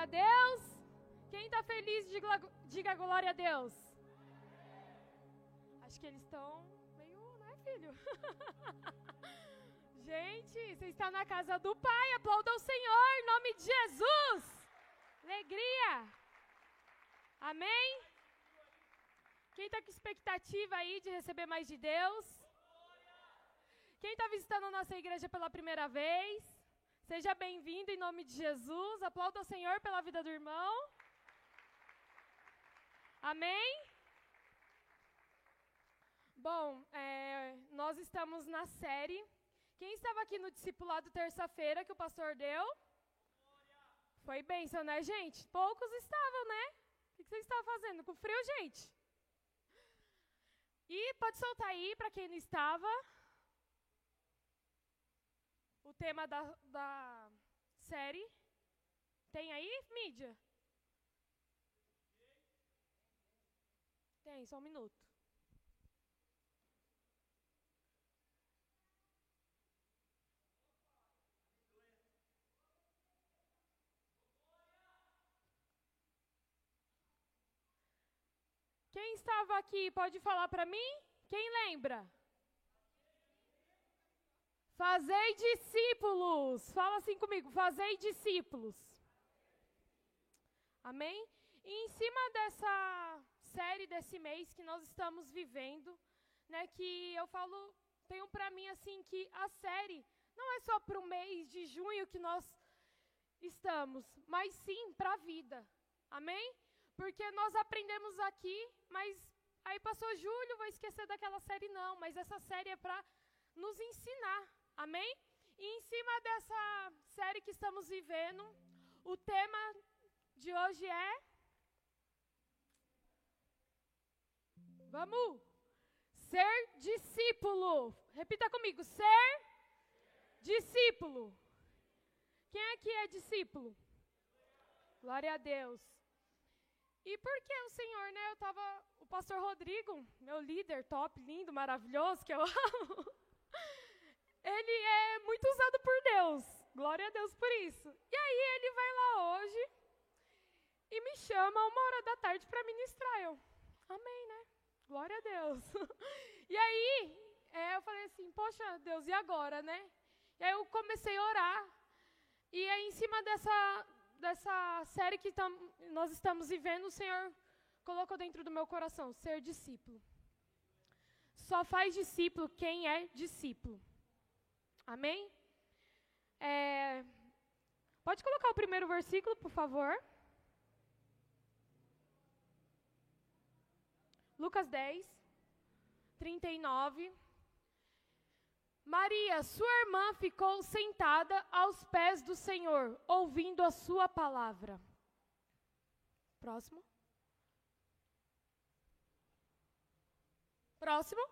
Glória a Deus. Quem está feliz, diga, glória a Deus. Acho que eles estão meio, né, filho? Gente, você está na casa do Pai. Aplauda o Senhor em nome de Jesus. Alegria. Amém? Quem está com expectativa aí de receber mais de Deus? Quem está visitando a nossa igreja pela primeira vez? Seja bem-vindo em nome de Jesus. Aplauda o Senhor pela vida do irmão. Amém? Bom, é, nós estamos na série. Quem estava aqui no discipulado terça-feira que o pastor deu? Foi bênção, né, gente? Poucos estavam, né? O que vocês estavam fazendo? Com frio, gente? E pode soltar aí para quem não estava o tema da, da série. Tem aí, mídia? Tem, só um minuto. Quem estava aqui pode falar para mim? Quem lembra? Fazei discípulos. Fala assim comigo. Fazei discípulos. Amém? E em cima dessa série desse mês que nós estamos vivendo, né, que eu falo, tenho para mim assim que a série não é só para o mês de junho que nós estamos, mas sim para a vida. Amém? Porque nós aprendemos aqui, mas aí passou julho, vou esquecer daquela série não, mas essa série é para nos ensinar. Amém? E em cima dessa série que estamos vivendo, o tema de hoje é. Vamos! Ser discípulo. Repita comigo: ser discípulo. Quem aqui é discípulo? Glória a Deus. E por que o Senhor, né? Eu tava. O pastor Rodrigo, meu líder top, lindo, maravilhoso, que eu amo ele é muito usado por Deus. Glória a Deus por isso. E aí ele vai lá hoje e me chama uma hora da tarde para ministrar. Eu, amém, né? Glória a Deus. E aí é, eu falei assim, poxa Deus, e agora, né? E aí eu comecei a orar. E aí em cima dessa, dessa série que tam, nós estamos vivendo, o Senhor colocou dentro do meu coração, ser discípulo. Só faz discípulo quem é discípulo. Amém? É, pode colocar o primeiro versículo, por favor. Lucas 10, 39. Maria, sua irmã, ficou sentada aos pés do Senhor, ouvindo a sua palavra. Próximo. Próximo.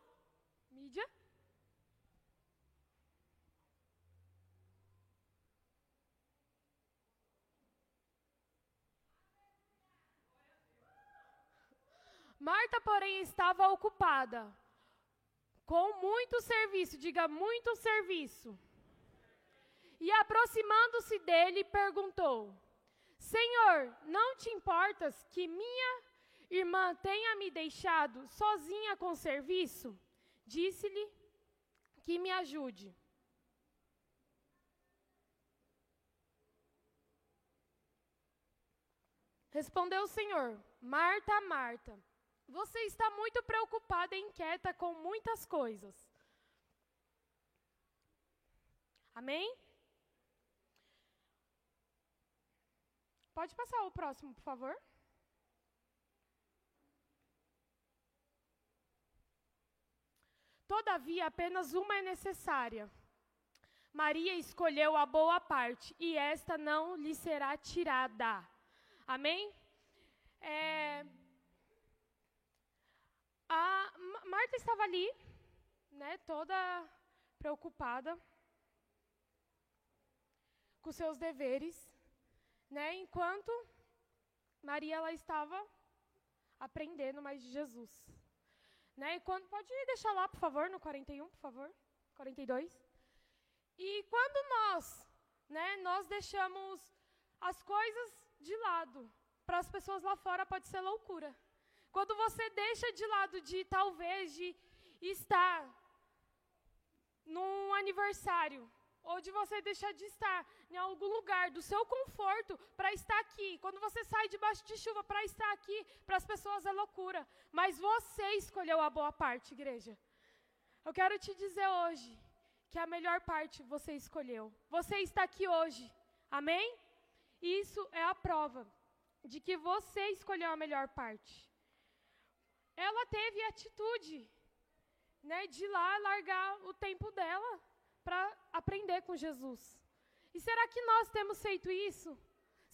Mídia. Marta, porém, estava ocupada com muito serviço, diga muito serviço. E aproximando-se dele, perguntou: Senhor, não te importas que minha irmã tenha me deixado sozinha com serviço? Disse-lhe que me ajude. Respondeu o Senhor: Marta, Marta, você está muito preocupada e inquieta com muitas coisas. Amém? Pode passar o próximo, por favor. Todavia, apenas uma é necessária. Maria escolheu a boa parte, e esta não lhe será tirada. Amém? É, a Marta estava ali, né, toda preocupada com seus deveres, né, enquanto Maria ela estava aprendendo mais de Jesus. Né, e quando, pode deixar lá, por favor, no 41, por favor, 42. E quando nós, né, nós deixamos as coisas de lado para as pessoas lá fora pode ser loucura. Quando você deixa de lado de talvez de estar num aniversário ou de você deixar de estar em algum lugar do seu conforto para estar aqui. Quando você sai debaixo de chuva para estar aqui, para as pessoas é loucura. Mas você escolheu a boa parte, igreja. Eu quero te dizer hoje que a melhor parte você escolheu. Você está aqui hoje. Amém? Isso é a prova de que você escolheu a melhor parte. Ela teve atitude né, de ir lá largar o tempo dela para aprender com Jesus. E será que nós temos feito isso?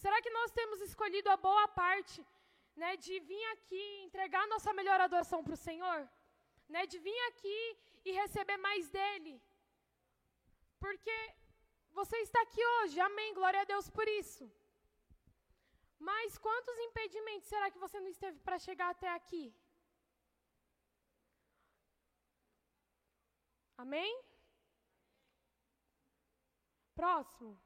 Será que nós temos escolhido a boa parte né, de vir aqui entregar nossa melhor adoração para o Senhor? Né, de vir aqui e receber mais dele? Porque você está aqui hoje, amém, glória a Deus por isso. Mas quantos impedimentos será que você não esteve para chegar até aqui? Amém? Próximo.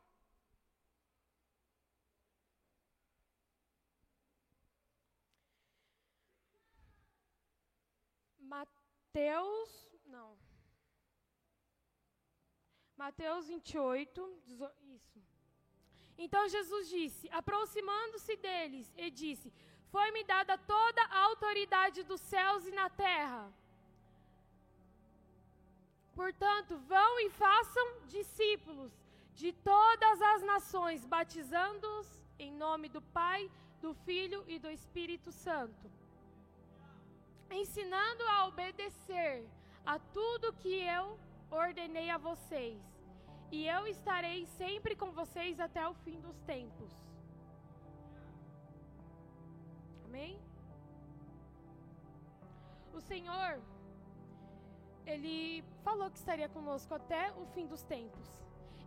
Mateus, não. Mateus 28, isso. Então Jesus disse, aproximando-se deles, e disse: Foi-me dada toda a autoridade dos céus e na terra. Portanto, vão e façam discípulos de todas as nações, batizando-os em nome do Pai, do Filho e do Espírito Santo, ensinando a obedecer a tudo que eu ordenei a vocês. E eu estarei sempre com vocês até o fim dos tempos. Amém? O Senhor, Ele falou que estaria conosco até o fim dos tempos.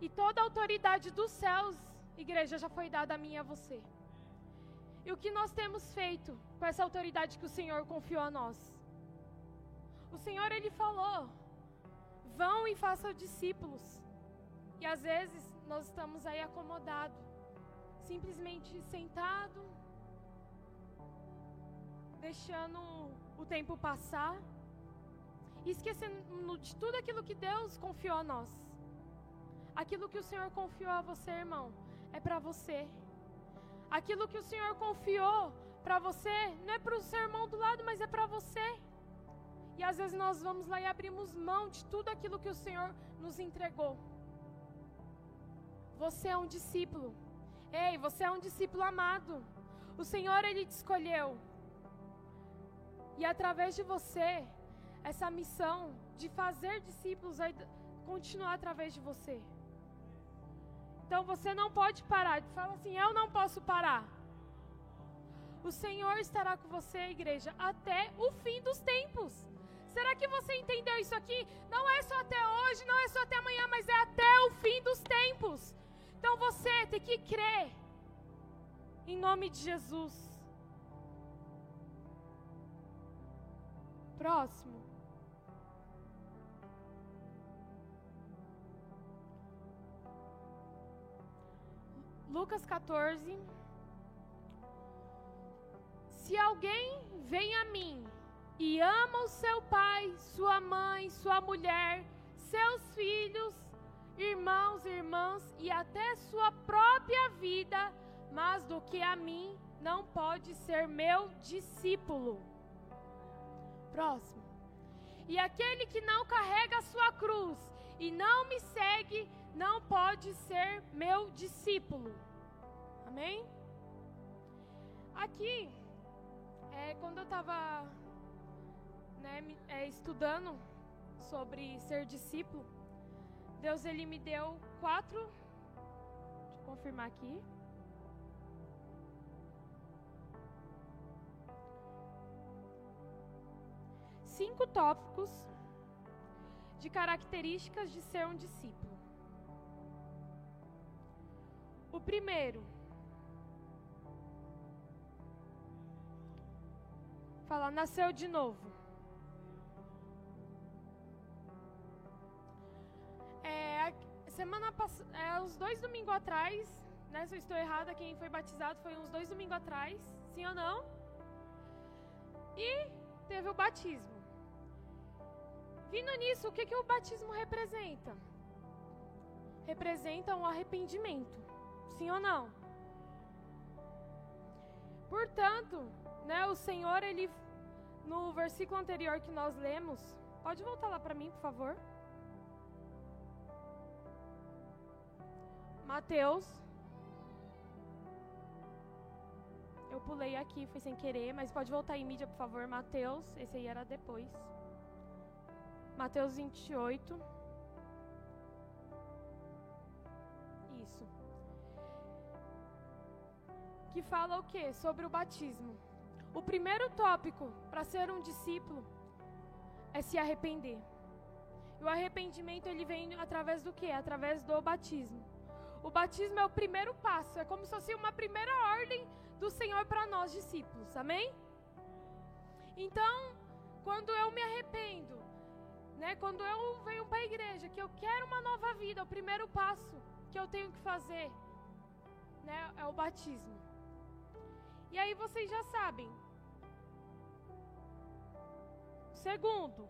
E toda a autoridade dos céus, igreja, já foi dada a mim e a você. E o que nós temos feito com essa autoridade que o Senhor confiou a nós? O Senhor, Ele falou: vão e façam discípulos. E às vezes nós estamos aí acomodados, simplesmente sentado, deixando o tempo passar, esquecendo de tudo aquilo que Deus confiou a nós. Aquilo que o Senhor confiou a você, irmão, é para você. Aquilo que o Senhor confiou para você não é para o seu irmão do lado, mas é para você. E às vezes nós vamos lá e abrimos mão de tudo aquilo que o Senhor nos entregou. Você é um discípulo. Ei, você é um discípulo amado. O Senhor, Ele te escolheu. E através de você, essa missão de fazer discípulos vai continuar através de você. Então você não pode parar. Fala assim: eu não posso parar. O Senhor estará com você, igreja, até o fim dos tempos. Será que você entendeu isso aqui? Não é só até hoje, não é só até amanhã, mas é até o fim dos tempos. Então você tem que crer. Em nome de Jesus. Próximo. Lucas 14. Se alguém vem a mim e ama o seu pai, sua mãe, sua mulher, seus filhos, irmãos irmãs e até sua própria vida, mas do que a mim não pode ser meu discípulo. Próximo. E aquele que não carrega a sua cruz e não me segue, não pode ser meu discípulo. Amém? Aqui, é, quando eu estava né, é, estudando sobre ser discípulo, Deus ele me deu quatro. Deixa eu confirmar aqui. Cinco tópicos de características de ser um discípulo. O primeiro, fala, nasceu de novo. semana passada, é, uns dois domingos atrás, né? Se eu estou errada, quem foi batizado foi uns dois domingos atrás, sim ou não? E teve o batismo. Vindo nisso, o que, que o batismo representa? Representa um arrependimento, sim ou não? Portanto, né, o Senhor, ele, no versículo anterior que nós lemos, pode voltar lá para mim, por favor? Mateus. Eu pulei aqui, foi sem querer, mas pode voltar em mídia, por favor. Mateus, esse aí era depois. Mateus 28. Que fala o que? Sobre o batismo. O primeiro tópico para ser um discípulo é se arrepender. E o arrependimento ele vem através do que? Através do batismo. O batismo é o primeiro passo, é como se fosse uma primeira ordem do Senhor para nós discípulos. Amém? Então, quando eu me arrependo, né, quando eu venho para a igreja, que eu quero uma nova vida, o primeiro passo que eu tenho que fazer, né, é o batismo. E aí vocês já sabem. Segundo,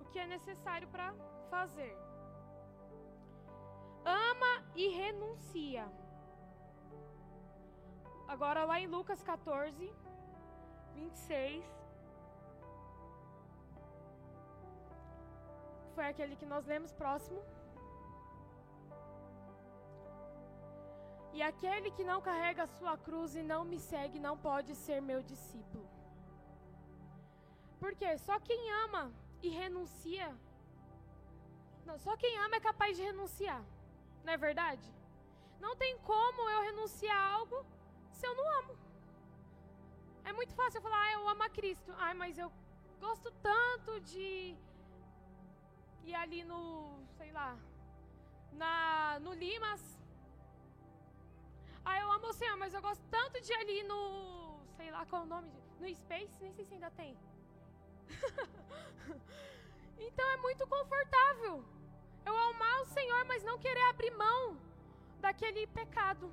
o que é necessário para fazer ama e renuncia. Agora lá em Lucas 14, 26. Foi aquele que nós lemos próximo. E aquele que não carrega a sua cruz e não me segue não pode ser meu discípulo. Porque só quem ama e renuncia. Não, só quem ama é capaz de renunciar. Não é verdade? Não tem como eu renunciar a algo se eu não amo. É muito fácil eu falar, ah, eu amo a Cristo. Ai, mas eu gosto tanto de ir ali no, sei lá, na, no Limas. Ah, eu amo o Senhor, mas eu gosto tanto de ali no, sei lá qual é o nome, no Space, nem sei se ainda tem. então é muito confortável eu amar o Senhor, mas não querer abrir mão daquele pecado.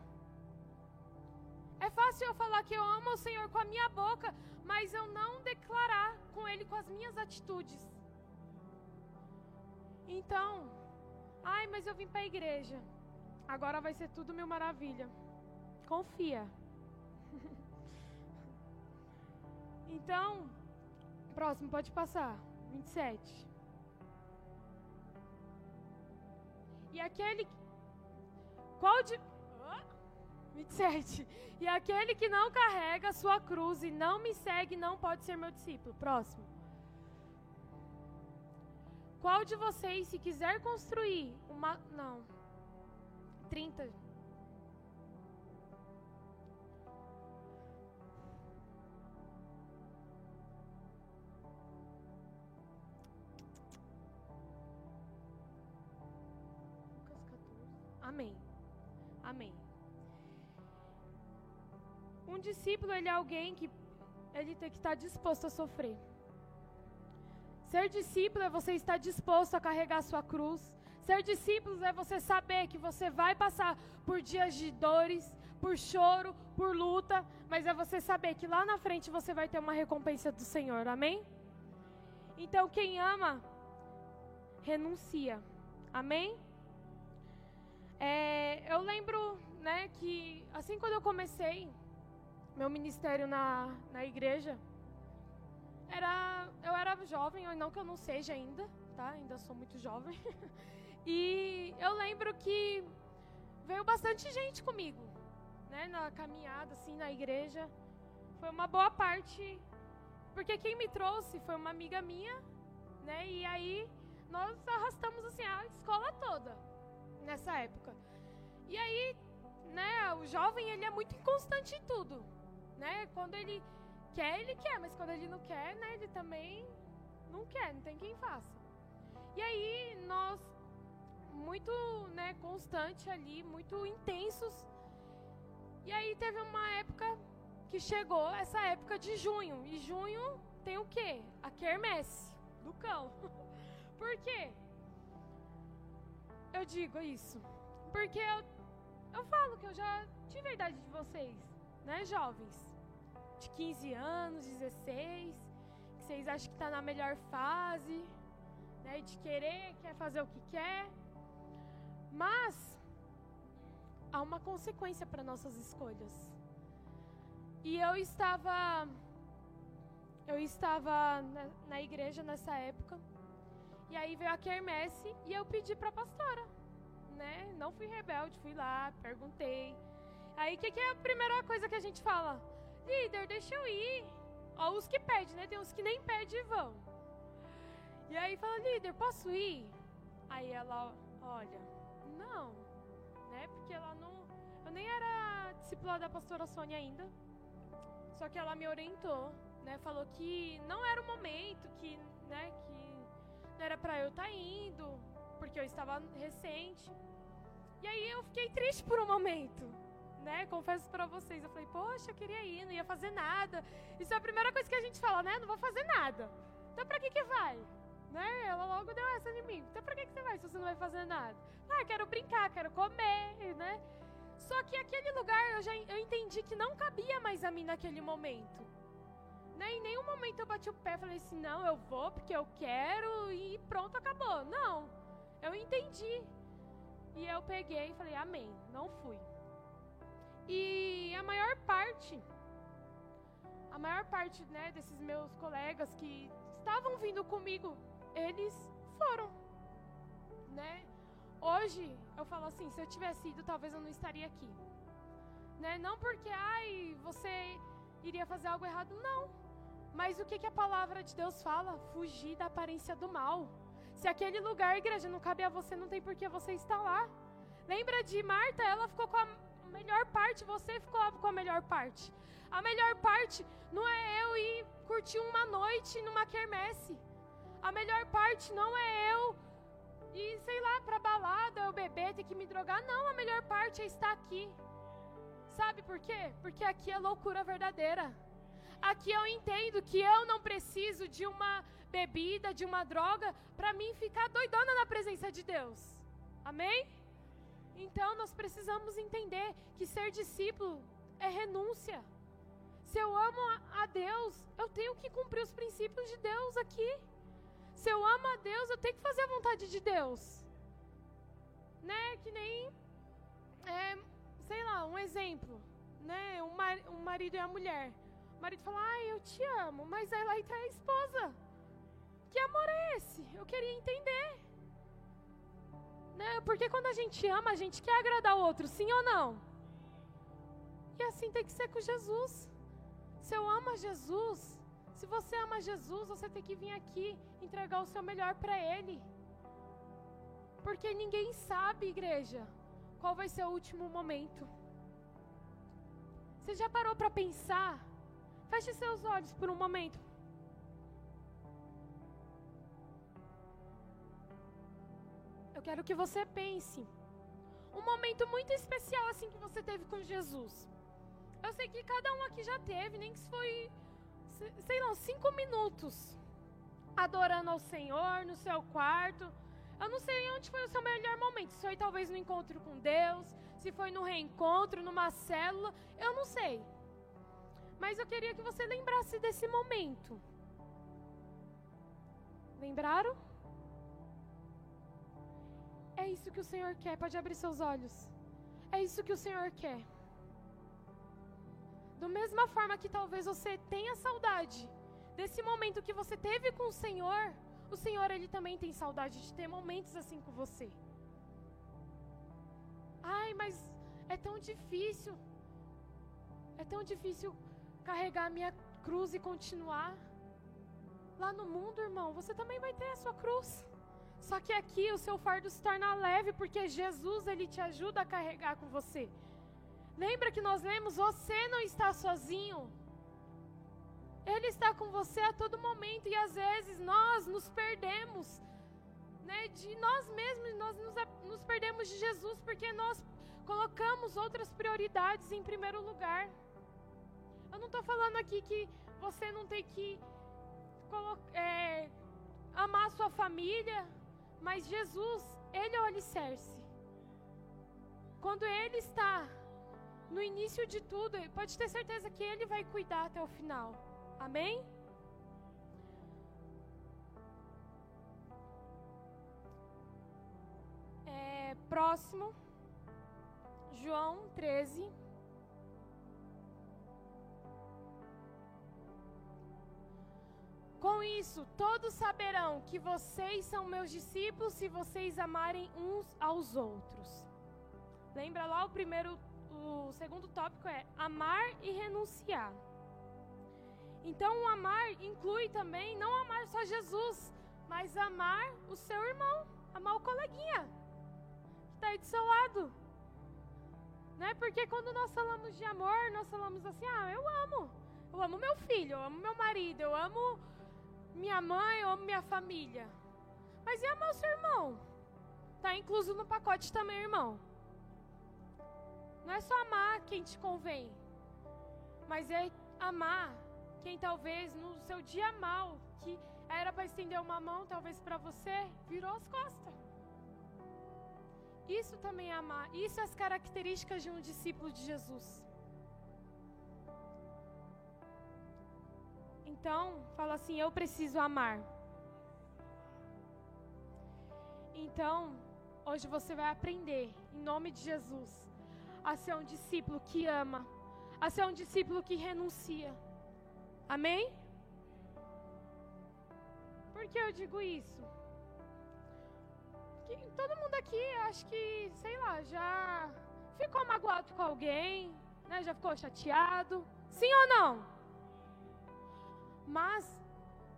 É fácil eu falar que eu amo o Senhor com a minha boca, mas eu não declarar com Ele com as minhas atitudes. Então, ai, mas eu vim para a igreja. Agora vai ser tudo mil maravilha. Confia. então, próximo, pode passar. 27. E aquele. Qual de. 27. E aquele que não carrega a sua cruz e não me segue não pode ser meu discípulo. Próximo. Qual de vocês, se quiser construir uma. Não. 30. Discípulo, ele é alguém que ele tem que estar disposto a sofrer. Ser discípulo é você estar disposto a carregar a sua cruz. Ser discípulo é você saber que você vai passar por dias de dores, por choro, por luta, mas é você saber que lá na frente você vai ter uma recompensa do Senhor. Amém? Então, quem ama, renuncia. Amém? É, eu lembro, né, que assim quando eu comecei meu ministério na, na igreja, era, eu era jovem, não que eu não seja ainda, tá? Ainda sou muito jovem. e eu lembro que veio bastante gente comigo, né, na caminhada, assim, na igreja. Foi uma boa parte, porque quem me trouxe foi uma amiga minha, né? E aí nós arrastamos assim a escola toda nessa época. E aí, né, o jovem ele é muito inconstante em tudo, né? Quando ele quer, ele quer, mas quando ele não quer, né, ele também não quer, não tem quem faça. E aí nós muito, né, constante ali, muito intensos. E aí teve uma época que chegou essa época de junho. E junho tem o quê? A quermesse do cão. Por quê? eu digo isso? Porque eu, eu falo que eu já tive a idade de vocês, né, jovens? De 15 anos, 16, que vocês acham que está na melhor fase, né, de querer, quer fazer o que quer. Mas há uma consequência para nossas escolhas. E eu estava eu estava na, na igreja nessa época. E aí veio a quermesse e eu pedi para a pastora, né? Não fui rebelde, fui lá, perguntei. Aí o que, que, é a primeira coisa que a gente fala? Líder, deixa eu ir. Ó, os que pedem, né? Tem uns que nem pedem e vão. E aí fala, líder, posso ir? Aí ela, olha, não, né? Porque ela não. Eu nem era discípula da pastora Sônia ainda. Só que ela me orientou né, falou que não era o momento, que, né, que não era para eu estar tá indo, porque eu estava recente. E aí eu fiquei triste por um momento, né? Confesso para vocês, eu falei, poxa, eu queria ir, não ia fazer nada. Isso é a primeira coisa que a gente fala, né? Não vou fazer nada. Então para que que vai? Né? Ela logo deu essa em mim. Então para que que você vai se você não vai fazer nada? Ah, quero brincar, quero comer, né? Só que aquele lugar eu já eu entendi que não cabia mais a mim naquele momento. Né? Em nenhum momento eu bati o pé e falei assim, não, eu vou porque eu quero e pronto, acabou. Não, eu entendi. E eu peguei e falei, amém, não fui. E a maior parte, a maior parte né, desses meus colegas que estavam vindo comigo, eles foram. Né? Hoje eu falo assim, se eu tivesse ido, talvez eu não estaria aqui. Né? Não porque, ai, você iria fazer algo errado, não mas o que, que a palavra de Deus fala? Fugir da aparência do mal. Se aquele lugar, igreja, não cabe a você, não tem por que você estar lá. Lembra de Marta? Ela ficou com a melhor parte, você ficou com a melhor parte. A melhor parte não é eu ir curtir uma noite numa quermesse. A melhor parte não é eu ir, sei lá, pra balada, eu beber, ter que me drogar. Não, a melhor parte é estar aqui. Sabe por quê? Porque aqui é loucura verdadeira. Aqui eu entendo que eu não preciso de uma bebida, de uma droga, para mim ficar doidona na presença de Deus. Amém? Então nós precisamos entender que ser discípulo é renúncia. Se eu amo a Deus, eu tenho que cumprir os princípios de Deus aqui. Se eu amo a Deus, eu tenho que fazer a vontade de Deus. Né? Que nem, é, sei lá, um exemplo. Né? Um, mar, um marido e a mulher. O marido fala, ai, eu te amo, mas ela aí tá a esposa. Que amor é esse? Eu queria entender. Né? Porque quando a gente ama, a gente quer agradar o outro, sim ou não? E assim tem que ser com Jesus. Se eu amo Jesus, se você ama Jesus, você tem que vir aqui entregar o seu melhor para Ele. Porque ninguém sabe, igreja, qual vai ser o último momento. Você já parou para pensar Feche seus olhos por um momento. Quero que você pense um momento muito especial assim que você teve com Jesus. Eu sei que cada um aqui já teve, nem que foi, sei lá, cinco minutos adorando ao Senhor no seu quarto. Eu não sei onde foi o seu melhor momento. Se foi talvez no encontro com Deus, se foi no reencontro, numa célula, eu não sei. Mas eu queria que você lembrasse desse momento. Lembraram? É isso que o Senhor quer. Pode abrir seus olhos. É isso que o Senhor quer. Do mesma forma que talvez você tenha saudade desse momento que você teve com o Senhor, o Senhor ele também tem saudade de ter momentos assim com você. Ai, mas é tão difícil. É tão difícil carregar a minha cruz e continuar. Lá no mundo, irmão, você também vai ter a sua cruz. Só que aqui o seu fardo se torna leve porque Jesus ele te ajuda a carregar com você. Lembra que nós lemos: você não está sozinho. Ele está com você a todo momento e às vezes nós nos perdemos, né, de nós mesmos, nós nos, nos perdemos de Jesus porque nós colocamos outras prioridades em primeiro lugar. Eu não estou falando aqui que você não tem que é, amar sua família, mas Jesus, Ele é o alicerce. quando Ele está no início de tudo, pode ter certeza que Ele vai cuidar até o final. Amém? É, próximo, João 13. Com isso, todos saberão que vocês são meus discípulos se vocês amarem uns aos outros. Lembra lá o primeiro, o segundo tópico é amar e renunciar. Então, o amar inclui também não amar só Jesus, mas amar o seu irmão, amar o coleguinha que está aí do seu lado. Né? Porque quando nós falamos de amor, nós falamos assim: ah, eu amo. Eu amo meu filho, eu amo meu marido, eu amo minha mãe, eu amo minha família. Mas e amar o seu irmão? Está incluso no pacote também, irmão. Não é só amar quem te convém, mas é amar quem talvez no seu dia mal, que era para estender uma mão, talvez para você, virou as costas. Isso também é amar. Isso é as características de um discípulo de Jesus. Então, fala assim: eu preciso amar. Então, hoje você vai aprender, em nome de Jesus, a ser um discípulo que ama, a ser um discípulo que renuncia. Amém? Por que eu digo isso? Que todo mundo aqui, acho que, sei lá, já ficou magoado com alguém, né? Já ficou chateado? Sim ou não? Mas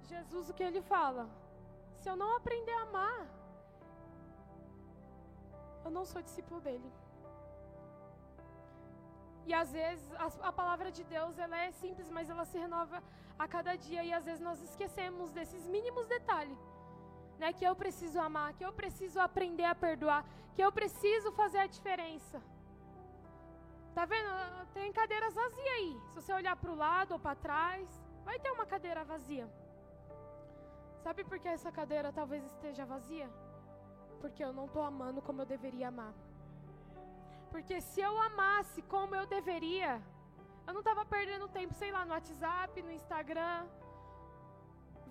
Jesus o que ele fala? Se eu não aprender a amar, eu não sou discípulo dele. E às vezes a, a, palavra de Deus ela é simples, mas ela se renova a cada dia e às vezes nós esquecemos desses mínimos detalhes, né? Que eu preciso amar, que eu preciso aprender a perdoar, que eu preciso fazer a diferença. Tá vendo? Tem cadeiras vazias aí. Se você olhar para o lado ou para trás, vai ter uma cadeira vazia. Sabe por que essa cadeira talvez esteja vazia? Porque eu não estou amando como eu deveria amar. Porque se eu amasse como eu deveria, eu não estava perdendo tempo, sei lá, no WhatsApp, no Instagram,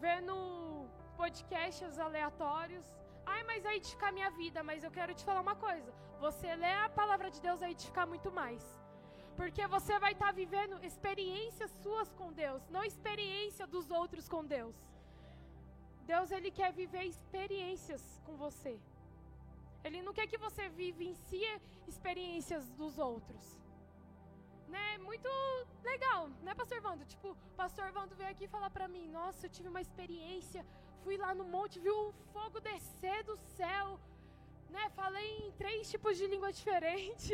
vendo podcasts aleatórios. Ai, mas vai edificar minha vida. Mas eu quero te falar uma coisa: você lê a palavra de Deus vai edificar muito mais. Porque você vai estar tá vivendo experiências suas com Deus, não experiência dos outros com Deus. Deus ele quer viver experiências com você. Ele não quer que você vivencie experiências dos outros. Né? Muito legal, né, pastor Vando? Tipo, pastor Vando veio aqui falar para mim: "Nossa, eu tive uma experiência, fui lá no monte, vi o fogo descer do céu". Né? Falei em três tipos de língua diferente.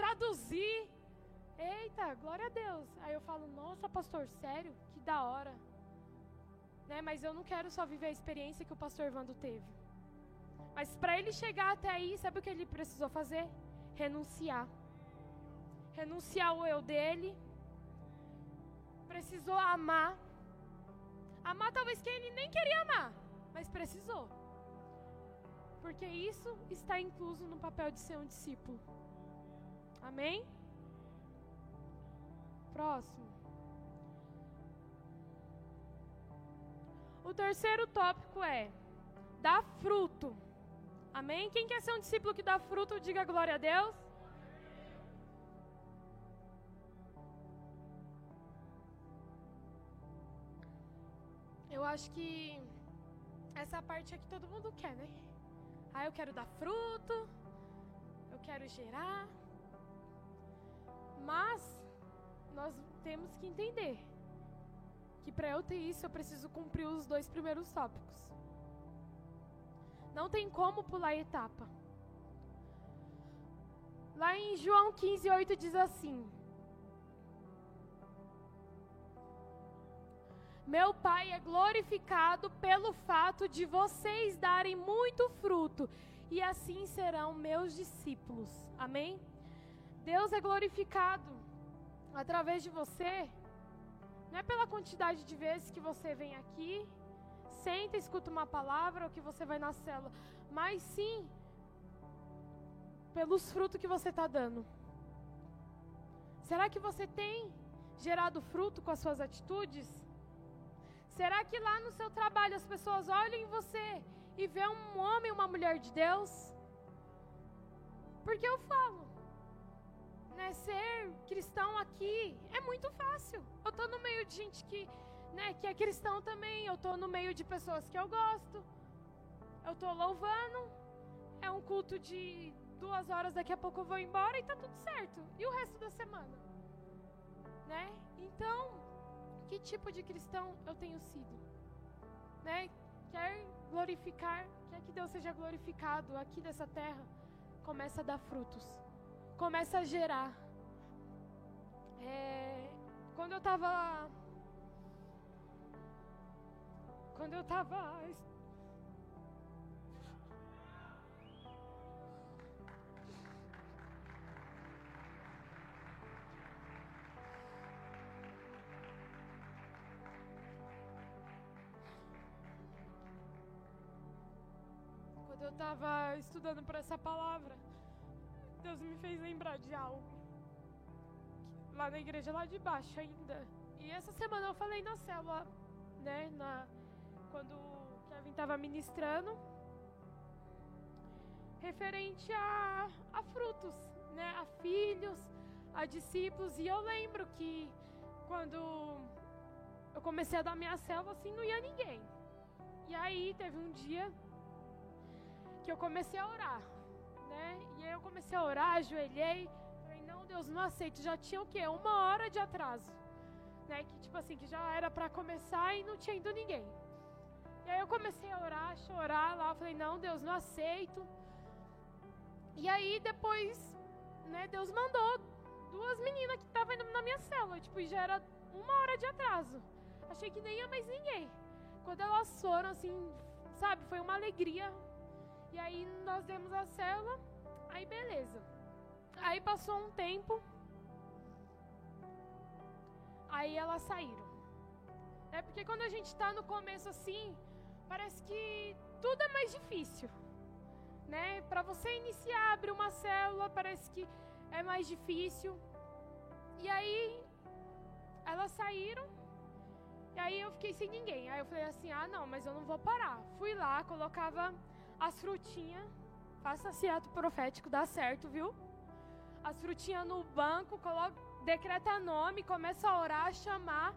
Traduzir. Eita, glória a Deus. Aí eu falo, nossa, pastor, sério? Que da hora. Né? Mas eu não quero só viver a experiência que o pastor Vando teve. Mas para ele chegar até aí, sabe o que ele precisou fazer? Renunciar. Renunciar o eu dele. Precisou amar. Amar talvez quem ele nem queria amar, mas precisou. Porque isso está incluso no papel de ser um discípulo. Amém? Próximo. O terceiro tópico é dar fruto. Amém? Quem quer ser um discípulo que dá fruto, diga glória a Deus. Eu acho que essa parte aqui todo mundo quer, né? Ah, eu quero dar fruto, eu quero gerar. Mas nós temos que entender que para eu ter isso eu preciso cumprir os dois primeiros tópicos. Não tem como pular etapa. Lá em João 15, 8 diz assim: Meu Pai é glorificado pelo fato de vocês darem muito fruto, e assim serão meus discípulos. Amém? Deus é glorificado através de você, não é pela quantidade de vezes que você vem aqui, senta, escuta uma palavra ou que você vai na célula, mas sim pelos frutos que você está dando. Será que você tem gerado fruto com as suas atitudes? Será que lá no seu trabalho as pessoas olham em você e vê um homem, uma mulher de Deus? Porque eu falo, né, ser cristão aqui é muito fácil. Eu estou no meio de gente que, né, que é cristão também. Eu estou no meio de pessoas que eu gosto. Eu estou louvando. É um culto de duas horas, daqui a pouco eu vou embora e está tudo certo. E o resto da semana? Né? Então, que tipo de cristão eu tenho sido? Né? Quer glorificar, quer que Deus seja glorificado aqui dessa terra? Começa a dar frutos. Começa a gerar. É, quando eu estava quando eu estava quando eu estava estudando para essa palavra, Deus me fez lembrar de algo lá na igreja lá de baixo ainda. E essa semana eu falei na célula, né, na quando o Kevin estava ministrando, referente a, a frutos, né, a filhos, a discípulos. E eu lembro que quando eu comecei a dar minha célula, assim, não ia ninguém. E aí teve um dia que eu comecei a orar, né? E aí eu comecei a orar, ajoelhei, falei, não, Deus, não aceito. Já tinha o quê? Uma hora de atraso, né? Que tipo assim, que já era para começar e não tinha ido ninguém. E aí eu comecei a orar, chorar lá, falei, não, Deus, não aceito. E aí depois, né, Deus mandou duas meninas que estavam indo na minha célula, tipo, e já era uma hora de atraso. Achei que nem ia mais ninguém. Quando elas foram, assim, sabe, foi uma alegria. E aí nós demos a célula, aí beleza. Aí passou um tempo, aí elas saíram. É porque quando a gente está no começo assim, parece que tudo é mais difícil. Né? Para você iniciar, abrir uma célula, parece que é mais difícil. E aí, elas saíram, e aí eu fiquei sem ninguém. Aí eu falei assim: ah, não, mas eu não vou parar. Fui lá, colocava as frutinhas, faça esse ato profético, dá certo, viu? As frutinhas no banco, coloca, decreta nome, começa a orar, a chamar.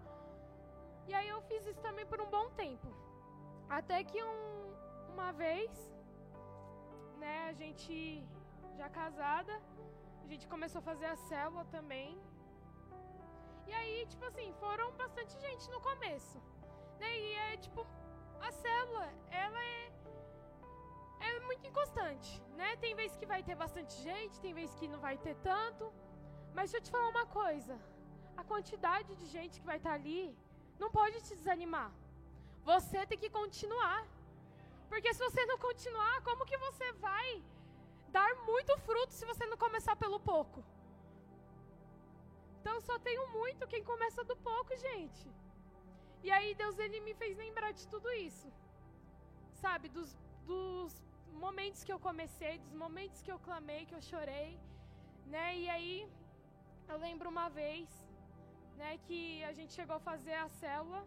E aí eu fiz isso também por um bom tempo. Até que um, uma vez, né, a gente já casada, a gente começou a fazer a célula também. E aí, tipo assim, foram bastante gente no começo. Né? E é tipo, a célula, ela é, é muito inconstante, né? Tem vezes que vai ter bastante gente, tem vezes que não vai ter tanto. Mas deixa eu te falar uma coisa. A quantidade de gente que vai estar ali não pode te desanimar. Você tem que continuar. Porque se você não continuar, como que você vai dar muito fruto se você não começar pelo pouco? Então só tenho muito quem começa do pouco, gente. E aí Deus ele me fez lembrar de tudo isso. Sabe, dos, dos momentos que eu comecei, dos momentos que eu clamei, que eu chorei, né? E aí eu lembro uma vez, né, que a gente chegou a fazer a célula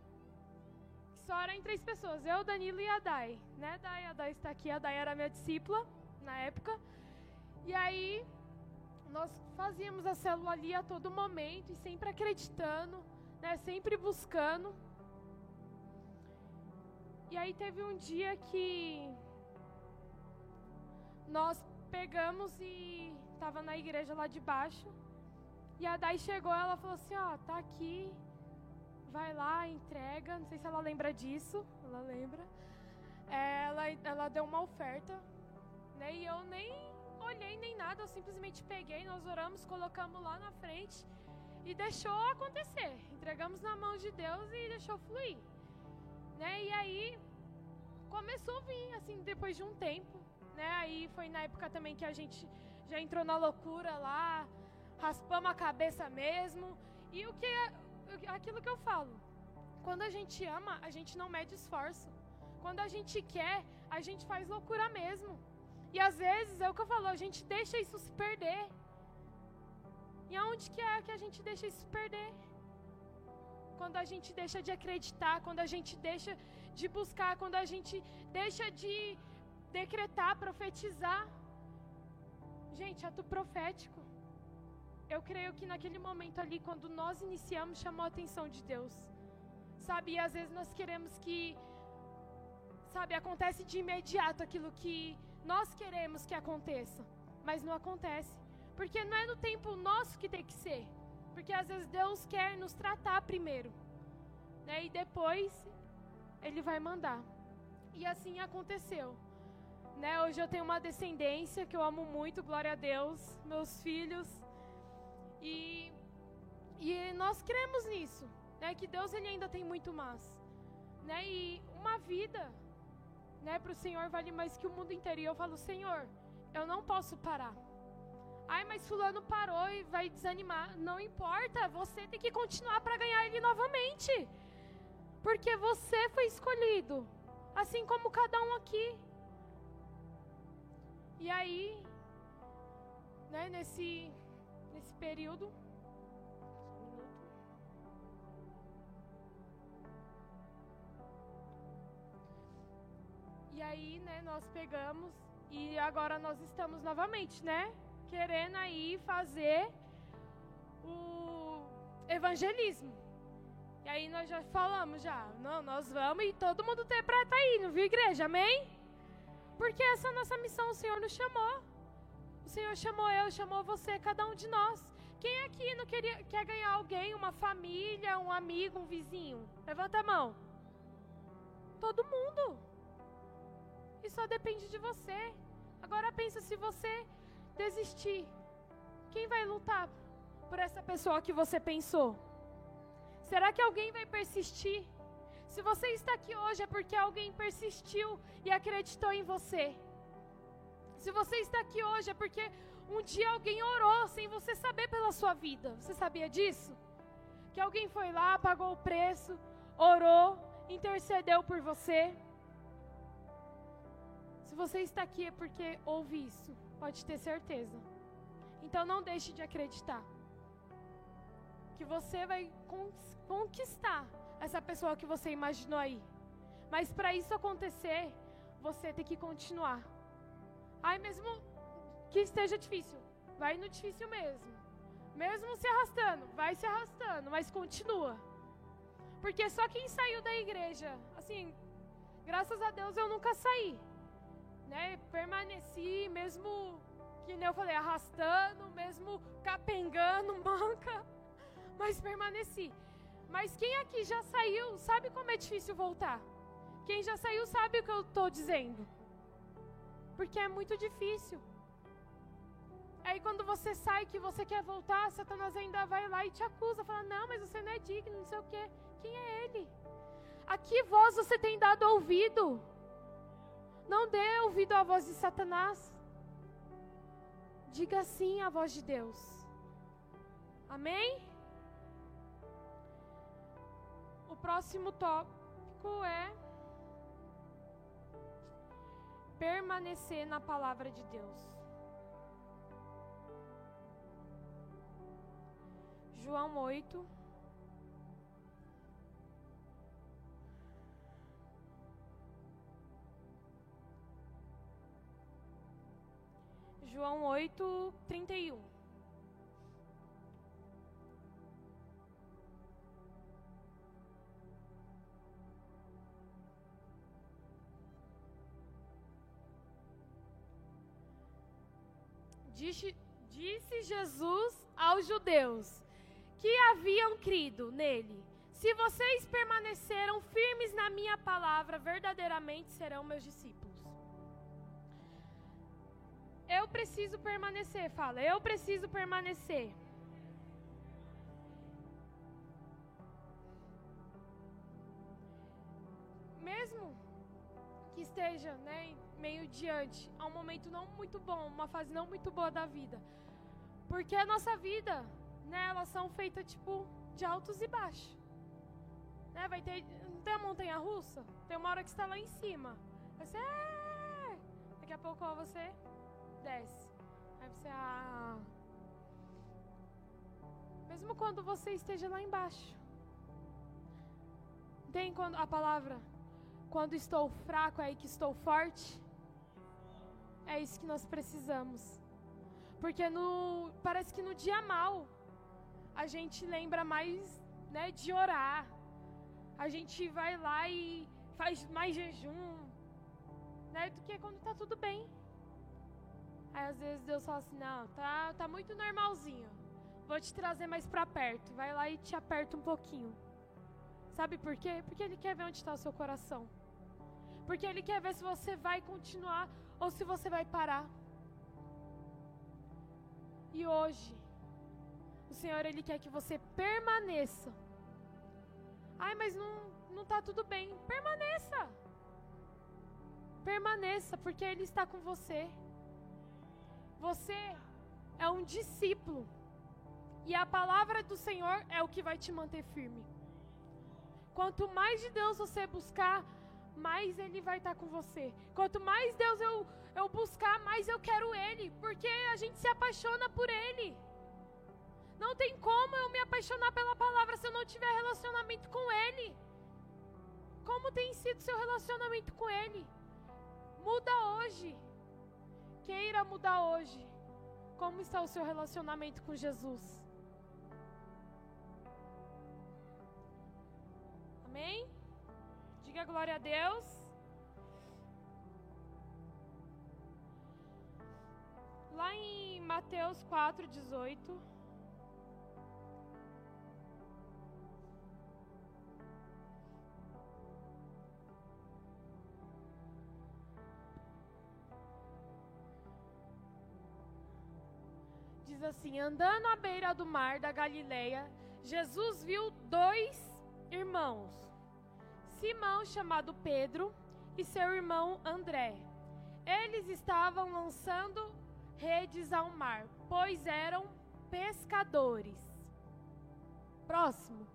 só era em três pessoas, eu, Danilo e a Dai, né, Dai? A Dai está aqui, a Dai era minha discípula na época. E aí, nós fazíamos a célula ali a todo momento e sempre acreditando, né, sempre buscando. E aí teve um dia que nós pegamos e estava na igreja lá de baixo. E a Dai chegou, ela falou assim, ó, tá aqui vai lá, entrega. Não sei se ela lembra disso. Ela lembra. Ela, ela deu uma oferta, né? E eu nem olhei nem nada, eu simplesmente peguei, nós oramos, colocamos lá na frente e deixou acontecer. Entregamos na mão de Deus e deixou fluir, né? E aí começou a vir, assim, depois de um tempo, né? Aí foi na época também que a gente já entrou na loucura lá, raspamos a cabeça mesmo. E o que aquilo que eu falo. Quando a gente ama, a gente não mede esforço. Quando a gente quer, a gente faz loucura mesmo. E às vezes é o que eu falo, a gente deixa isso se perder. E aonde que é que a gente deixa isso se perder? Quando a gente deixa de acreditar, quando a gente deixa de buscar, quando a gente deixa de decretar, profetizar. Gente, ato profético. Eu creio que naquele momento ali, quando nós iniciamos, chamou a atenção de Deus. Sabe, e às vezes nós queremos que, sabe, acontece de imediato aquilo que nós queremos que aconteça, mas não acontece. Porque não é no tempo nosso que tem que ser. Porque às vezes Deus quer nos tratar primeiro, né? E depois Ele vai mandar. E assim aconteceu. Né? Hoje eu tenho uma descendência que eu amo muito, glória a Deus, meus filhos. E, e nós cremos nisso, né? Que Deus ele ainda tem muito mais, né? E uma vida, né? Para o Senhor vale mais que o mundo inteiro. E eu falo, Senhor, eu não posso parar. Ai, mas fulano parou e vai desanimar. Não importa, você tem que continuar para ganhar ele novamente. Porque você foi escolhido, assim como cada um aqui. E aí, né, nesse nesse período, E aí, né, nós pegamos e agora nós estamos novamente, né? querendo aí fazer o evangelismo. E aí nós já falamos já, não, nós vamos e todo mundo tem para estar indo, viu igreja? Amém? Porque essa é a nossa missão, o Senhor nos chamou. O Senhor chamou eu, chamou você, cada um de nós. Quem aqui não queria, quer ganhar alguém, uma família, um amigo, um vizinho? Levanta a mão. Todo mundo. E só depende de você. Agora pensa se você desistir, quem vai lutar por essa pessoa que você pensou? Será que alguém vai persistir? Se você está aqui hoje é porque alguém persistiu e acreditou em você. Se você está aqui hoje é porque um dia alguém orou sem você saber pela sua vida. Você sabia disso? Que alguém foi lá, pagou o preço, orou, intercedeu por você. Se você está aqui é porque houve isso. Pode ter certeza. Então não deixe de acreditar. Que você vai conquistar essa pessoa que você imaginou aí. Mas para isso acontecer, você tem que continuar. Ai, mesmo que esteja difícil, vai no difícil mesmo. Mesmo se arrastando, vai se arrastando, mas continua. Porque só quem saiu da igreja, assim, graças a Deus eu nunca saí né, permaneci, mesmo que nem eu falei, arrastando, mesmo capengando, manca, mas permaneci. Mas quem aqui já saiu, sabe como é difícil voltar? Quem já saiu sabe o que eu estou dizendo. Porque é muito difícil. Aí quando você sai que você quer voltar, Satanás ainda vai lá e te acusa, fala: "Não, mas você não é digno, não sei o quê". Quem é ele? A que voz você tem dado ouvido? Não dê ouvido à voz de Satanás. Diga sim à voz de Deus. Amém? O próximo tópico é permanecer na palavra de Deus. João 8, João 8, 31. Disse, disse Jesus aos judeus que haviam crido nele: Se vocês permaneceram firmes na minha palavra, verdadeiramente serão meus discípulos. Eu preciso permanecer, fala. Eu preciso permanecer. Mesmo que esteja, né, meio diante a um momento não muito bom, uma fase não muito boa da vida. Porque a nossa vida, né, elas são feitas tipo de altos e baixos. Né, vai ter, não tem a montanha russa? Tem uma hora que está lá em cima. Vai ser, é, Daqui a pouco ó, você desce. Aí você, ah. Mesmo quando você esteja lá embaixo. Tem quando a palavra quando estou fraco é aí que estou forte. É isso que nós precisamos. Porque no parece que no dia mal a gente lembra mais, né, de orar. A gente vai lá e faz mais jejum, né, do que quando tá tudo bem. Aí às vezes Deus fala assim: "Não, tá, tá muito normalzinho. Vou te trazer mais para perto. Vai lá e te aperta um pouquinho." Sabe por quê? Porque ele quer ver onde está o seu coração. Porque ele quer ver se você vai continuar ou se você vai parar. E hoje, o Senhor ele quer que você permaneça. Ai, mas não não tá tudo bem. Permaneça. Permaneça, porque ele está com você. Você é um discípulo. E a palavra do Senhor é o que vai te manter firme. Quanto mais de Deus você buscar, mais Ele vai estar com você. Quanto mais Deus eu, eu buscar, mais eu quero Ele, porque a gente se apaixona por Ele. Não tem como eu me apaixonar pela palavra se eu não tiver relacionamento com Ele. Como tem sido seu relacionamento com Ele? Muda hoje. Queira mudar hoje. Como está o seu relacionamento com Jesus? Diga glória a Deus. Lá em Mateus 4, 18. Diz assim: Andando à beira do mar da Galileia, Jesus viu dois irmãos Simão, chamado Pedro, e seu irmão André. Eles estavam lançando redes ao mar, pois eram pescadores. Próximo.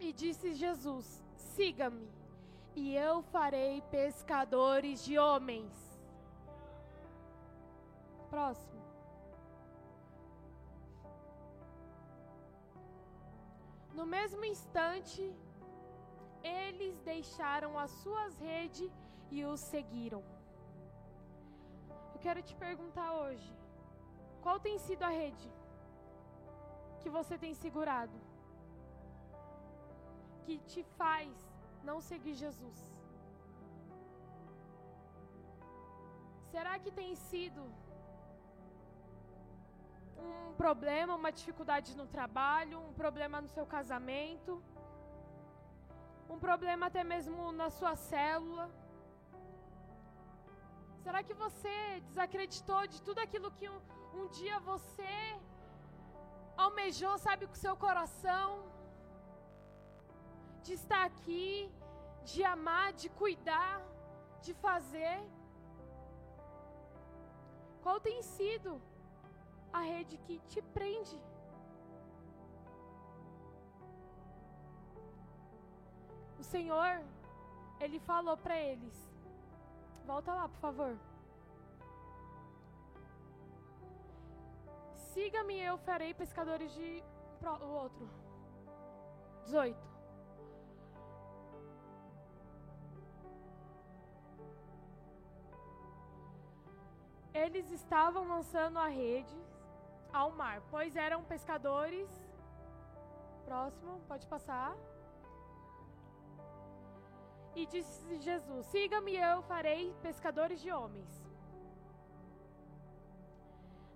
E disse Jesus: Siga-me, e eu farei pescadores de homens. Próximo. No mesmo instante, eles deixaram as suas redes e os seguiram. Eu quero te perguntar hoje: qual tem sido a rede que você tem segurado? Que te faz não seguir Jesus? Será que tem sido um problema, uma dificuldade no trabalho, um problema no seu casamento, um problema até mesmo na sua célula? Será que você desacreditou de tudo aquilo que um, um dia você almejou, sabe, com seu coração? De estar aqui, de amar, de cuidar, de fazer? Qual tem sido a rede que te prende. O Senhor, Ele falou para eles: volta lá, por favor. Siga-me, eu farei pescadores de. O outro. 18. Eles estavam lançando a rede ao mar, pois eram pescadores. Próximo, pode passar. E disse Jesus: Siga-me, eu farei pescadores de homens.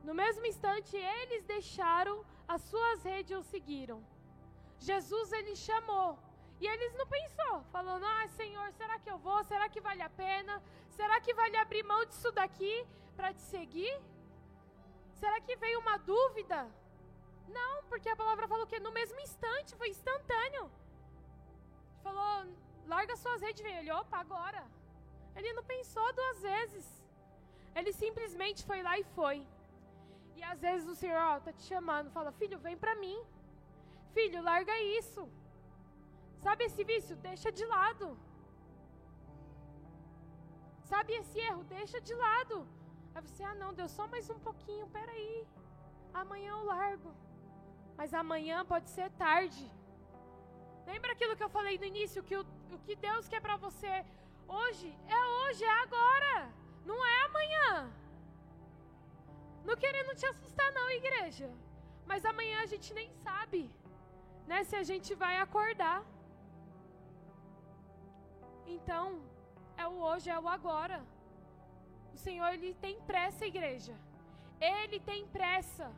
No mesmo instante, eles deixaram as suas redes e o seguiram. Jesus ele chamou. E eles não pensou, falando: "Ah, Senhor, será que eu vou? Será que vale a pena? Será que vale abrir mão disso daqui para te seguir?" Será que veio uma dúvida? Não, porque a palavra falou que no mesmo instante, foi instantâneo. Falou, larga suas redes, vem. Ele, opa, agora. Ele não pensou duas vezes. Ele simplesmente foi lá e foi. E às vezes o Senhor ó, tá te chamando, fala, filho, vem para mim. Filho, larga isso. Sabe esse vício? Deixa de lado. Sabe esse erro? Deixa de lado. Aí você, ah não, deu só mais um pouquinho, peraí. Amanhã eu largo. Mas amanhã pode ser tarde. Lembra aquilo que eu falei no início? Que o, o que Deus quer para você hoje é hoje, é agora. Não é amanhã. Não querendo te assustar, não, igreja. Mas amanhã a gente nem sabe, né? Se a gente vai acordar. Então, é o hoje, é o agora. O Senhor, Ele tem pressa, igreja. Ele tem pressa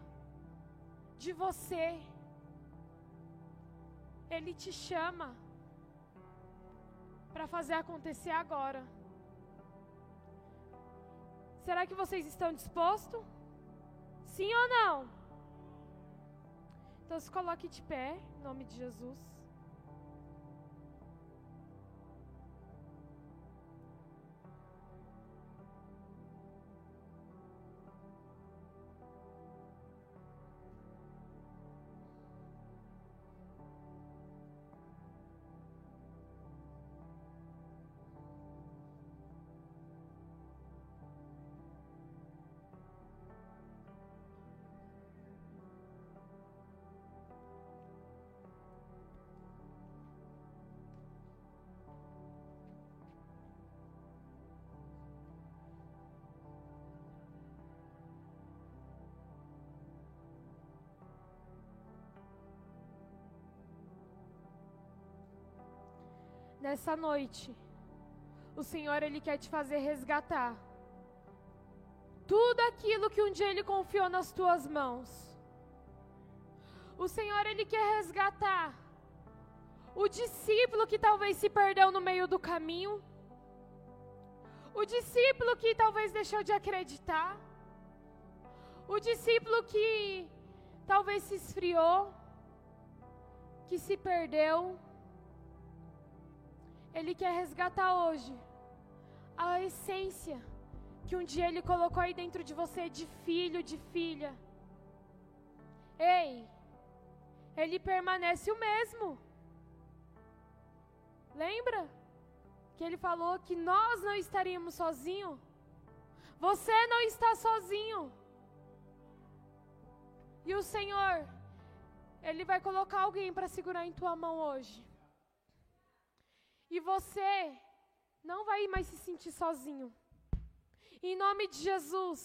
de você. Ele te chama para fazer acontecer agora. Será que vocês estão dispostos? Sim ou não? Então se coloque de pé, em nome de Jesus. Nessa noite, o Senhor ele quer te fazer resgatar tudo aquilo que um dia ele confiou nas tuas mãos. O Senhor ele quer resgatar o discípulo que talvez se perdeu no meio do caminho, o discípulo que talvez deixou de acreditar, o discípulo que talvez se esfriou, que se perdeu. Ele quer resgatar hoje a essência que um dia Ele colocou aí dentro de você, de filho, de filha. Ei, Ele permanece o mesmo. Lembra que Ele falou que nós não estaríamos sozinhos? Você não está sozinho. E o Senhor, Ele vai colocar alguém para segurar em tua mão hoje. E você não vai mais se sentir sozinho. Em nome de Jesus,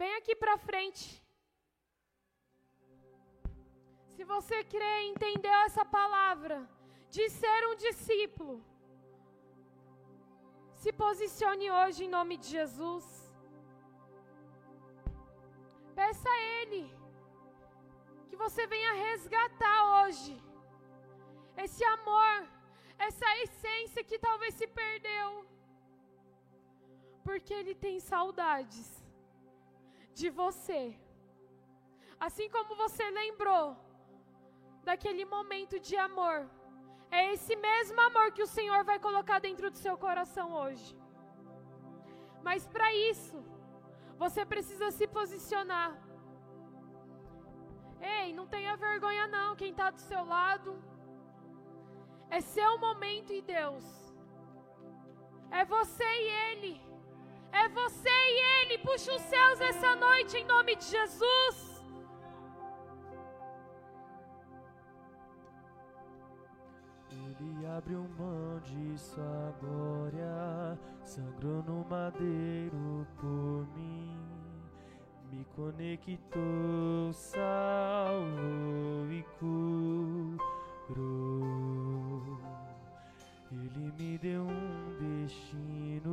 vem aqui para frente. Se você crê e entendeu essa palavra de ser um discípulo, se posicione hoje em nome de Jesus. Peça a Ele que você venha resgatar hoje esse amor essa essência que talvez se perdeu. Porque Ele tem saudades de você. Assim como você lembrou daquele momento de amor, é esse mesmo amor que o Senhor vai colocar dentro do seu coração hoje. Mas para isso, você precisa se posicionar. Ei, não tenha vergonha não, quem está do seu lado. É seu momento em Deus. É você e Ele. É você e Ele. Puxa os céus essa noite em nome de Jesus. Ele abriu mão de sua glória, sangrou no madeiro por mim, me conectou, salvou e curou. Me deu um destino,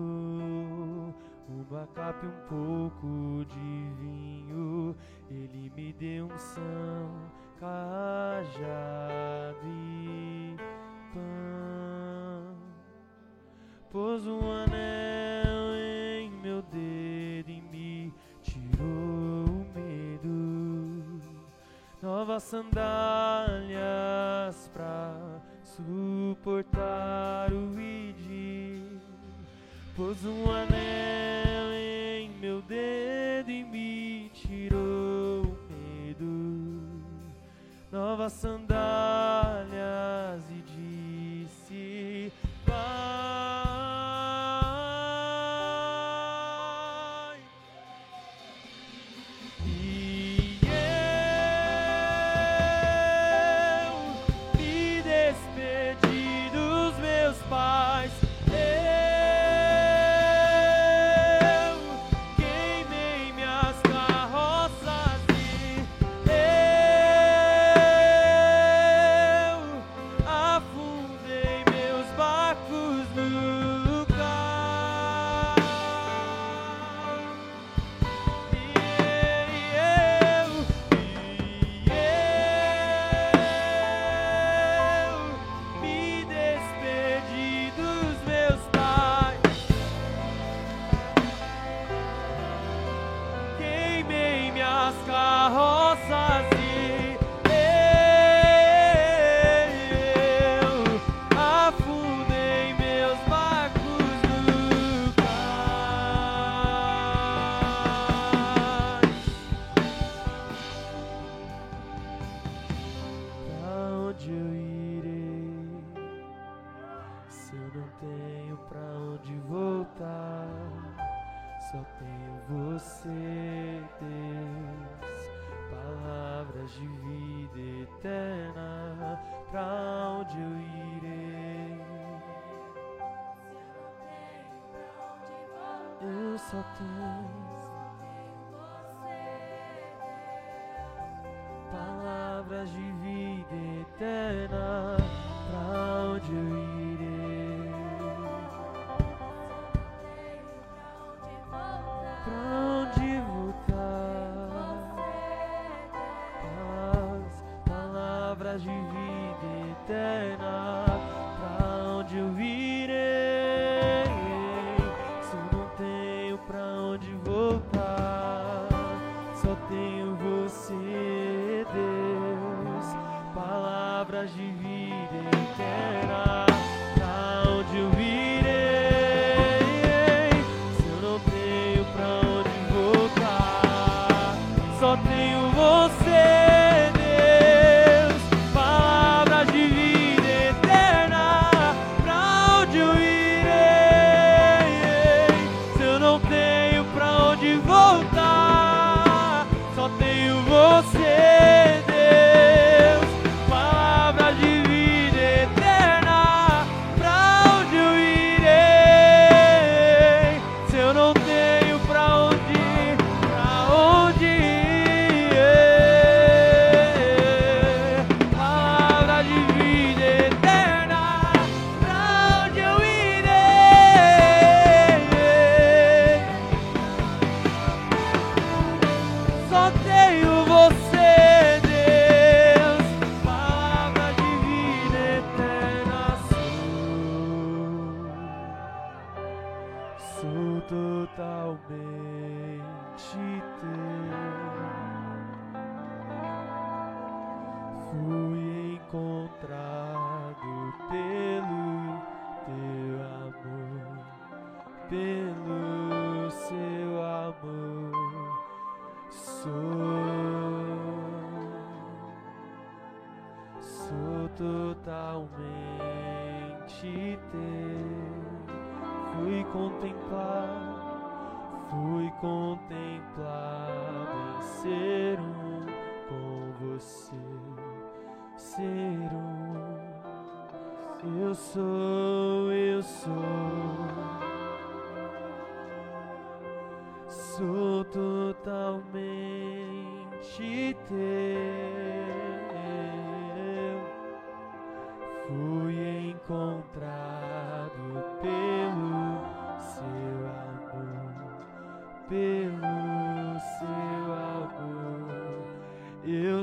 uma capa e um pouco de vinho. Ele me deu um são, cajado e pão. Pôs um anel em meu dedo e me tirou o medo. Novas sandálias pra suportar o id. Pôs um anel em meu dedo e me tirou o medo. Novas sandálias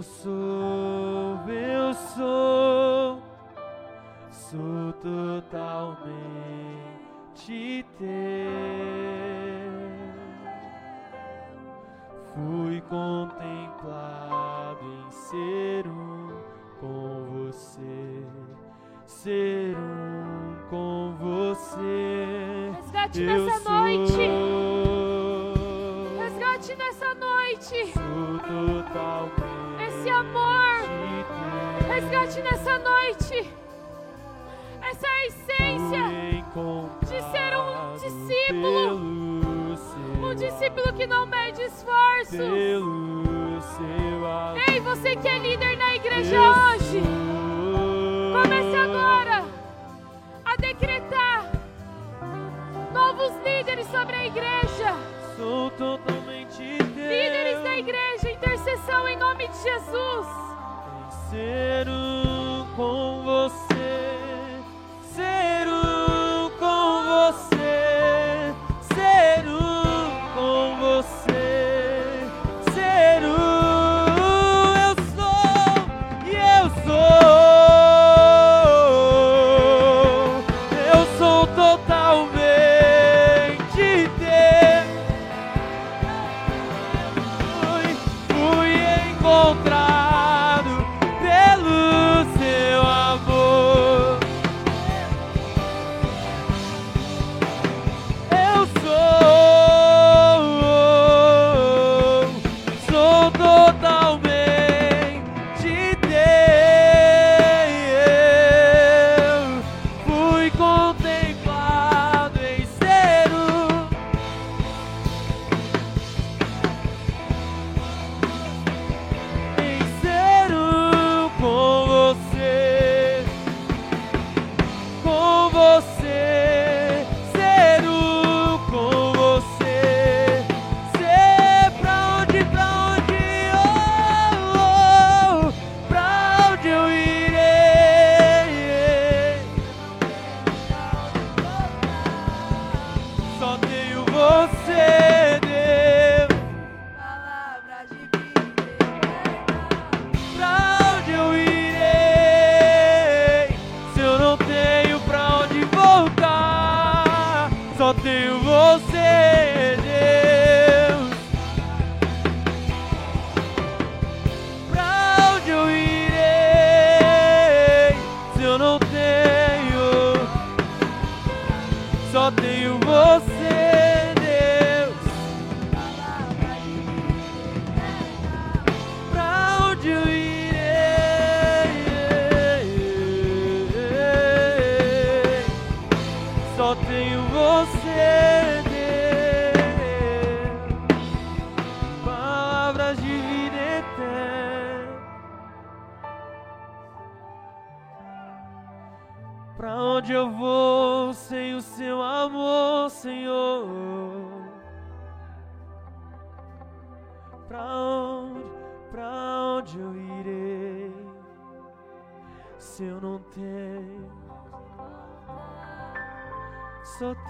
eu sou, eu sou, sou totalmente teu. Fui contemplado em ser um com você, ser um com você. Resgate eu nessa sou. noite. Resgate nessa noite amor. Resgate nessa noite essa essência de ser um discípulo. Um discípulo que não mede esforços. Ei, você que é líder na igreja hoje, comece agora a decretar novos líderes sobre a igreja oração em nome de Jesus. Vencer o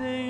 day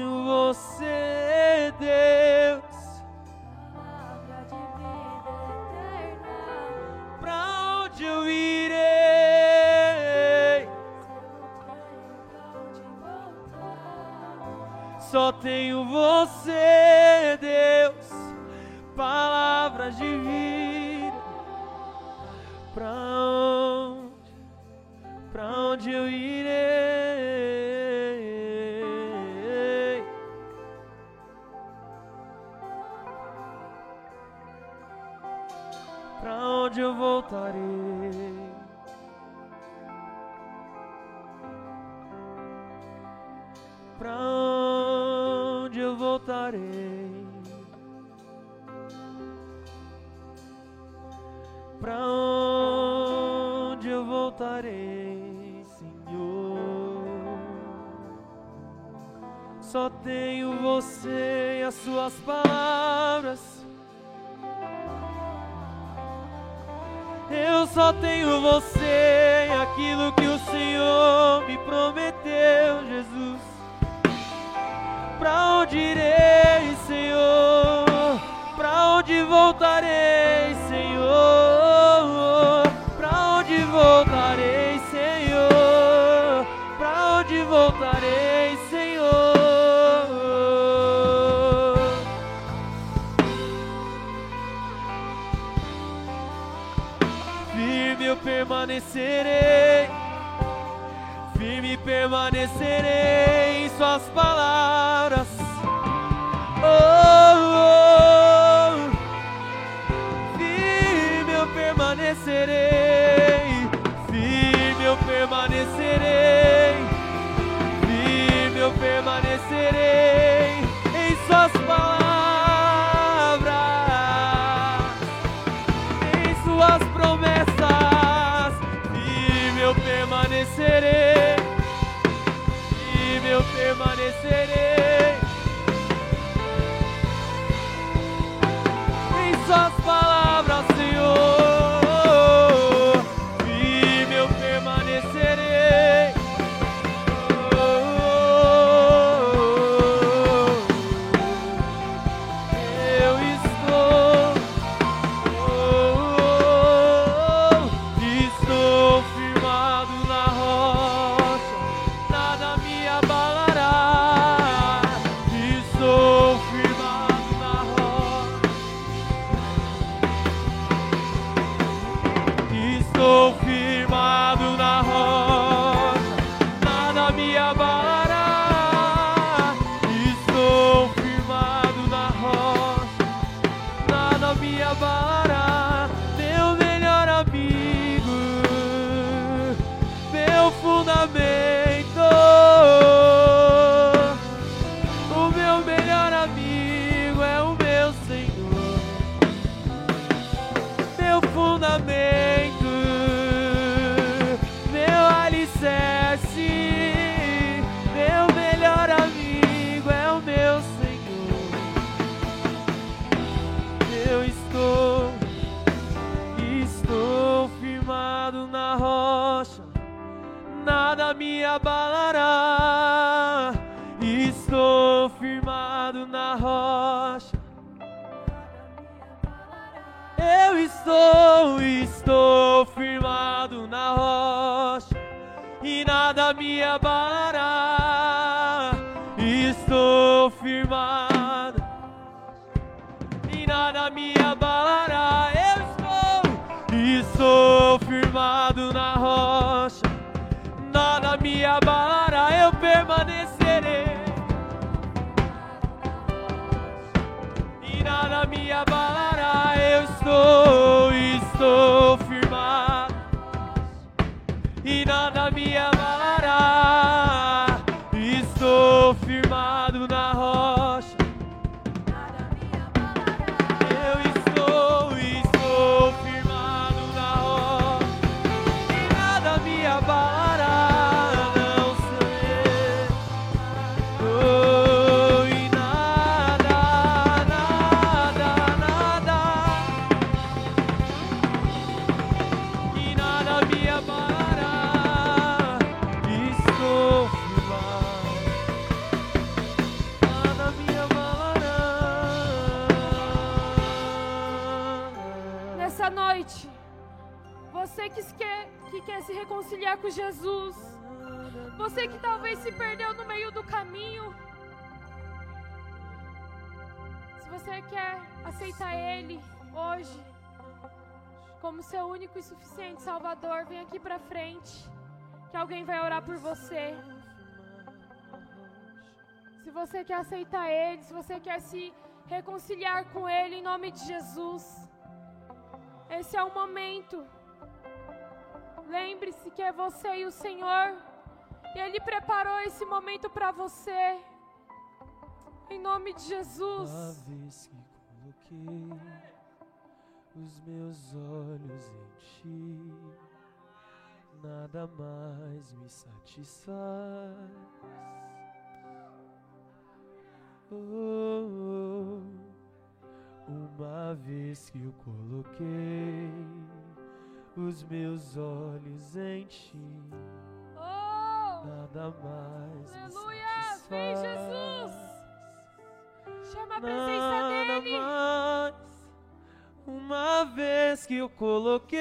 permanecerei, firme permanecerei em Suas palavras. Oh, oh, oh, firme eu permanecerei, firme eu permanecerei, firme eu permanecerei. Me abalará. Eu estou, estou firmado na rocha, nada me abalará. Eu permanecerei e nada me abalará. Eu estou, estou com Jesus, você que talvez se perdeu no meio do caminho, se você quer aceitar Ele hoje como seu único e suficiente Salvador, vem aqui pra frente, que alguém vai orar por você. Se você quer aceitar Ele, se você quer se reconciliar com Ele em nome de Jesus, esse é o momento. Lembre-se que é você e o Senhor, e Ele preparou esse momento para você. Em nome de Jesus. Uma vez que coloquei os meus olhos em ti, nada mais me satisfaz. Oh, oh, uma vez que eu coloquei os meus olhos em ti, Oh, nada mais me aleluia! Vem, Jesus! Chama a Nada presença dEle. mais. Uma vez que eu coloquei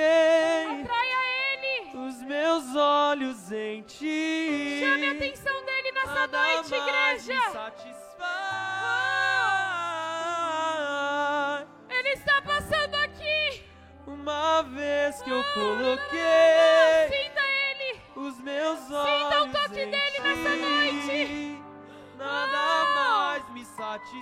Atraia Ele. os meus olhos em ti, Chame a atenção dEle nessa nada noite, mais me igreja. satisfaz. Uma vez que eu coloquei Sinta Ele. os meus Sinta o olhos toque dele nessa noite. nada mais me satisfaz.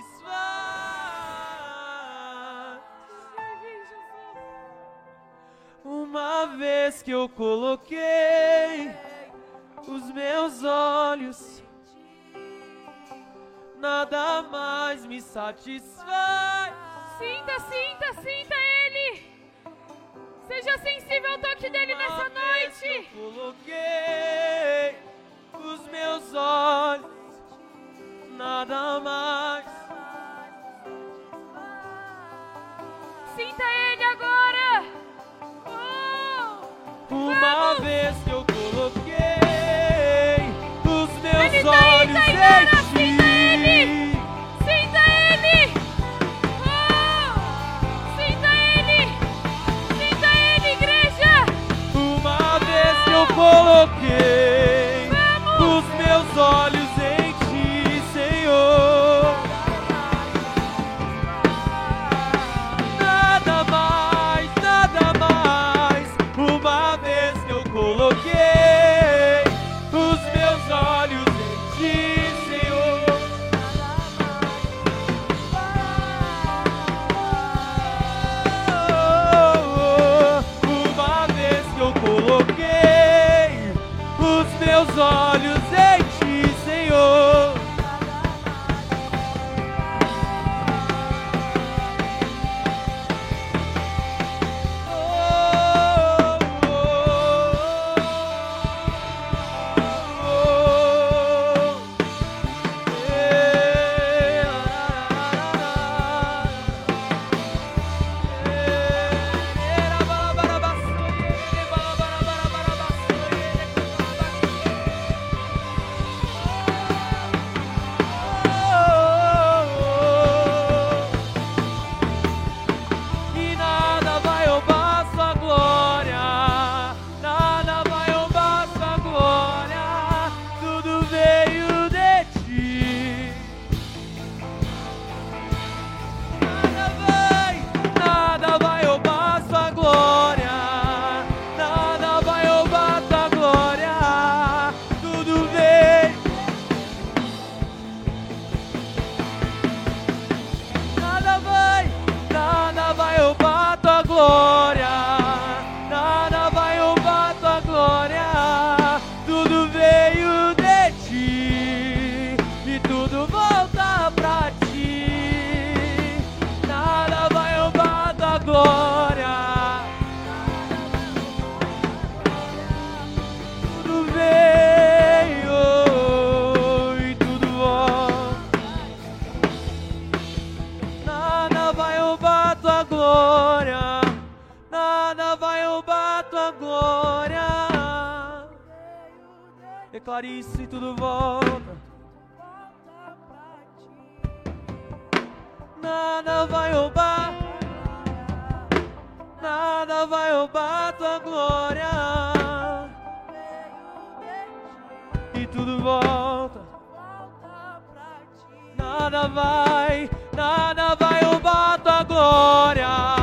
Uma vez que eu coloquei os meus olhos, nada mais me satisfaz. Sinta, sinta, sinta Ele. Seja sensível ao toque dele Uma nessa que eu noite. coloquei os meus olhos, nada mais. Sinta Ele agora. Oh, Uma Vamos! vez Declare isso e tudo volta. Nada vai roubar. Nada vai roubar tua glória. E tudo volta. Nada vai, nada vai roubar tua glória.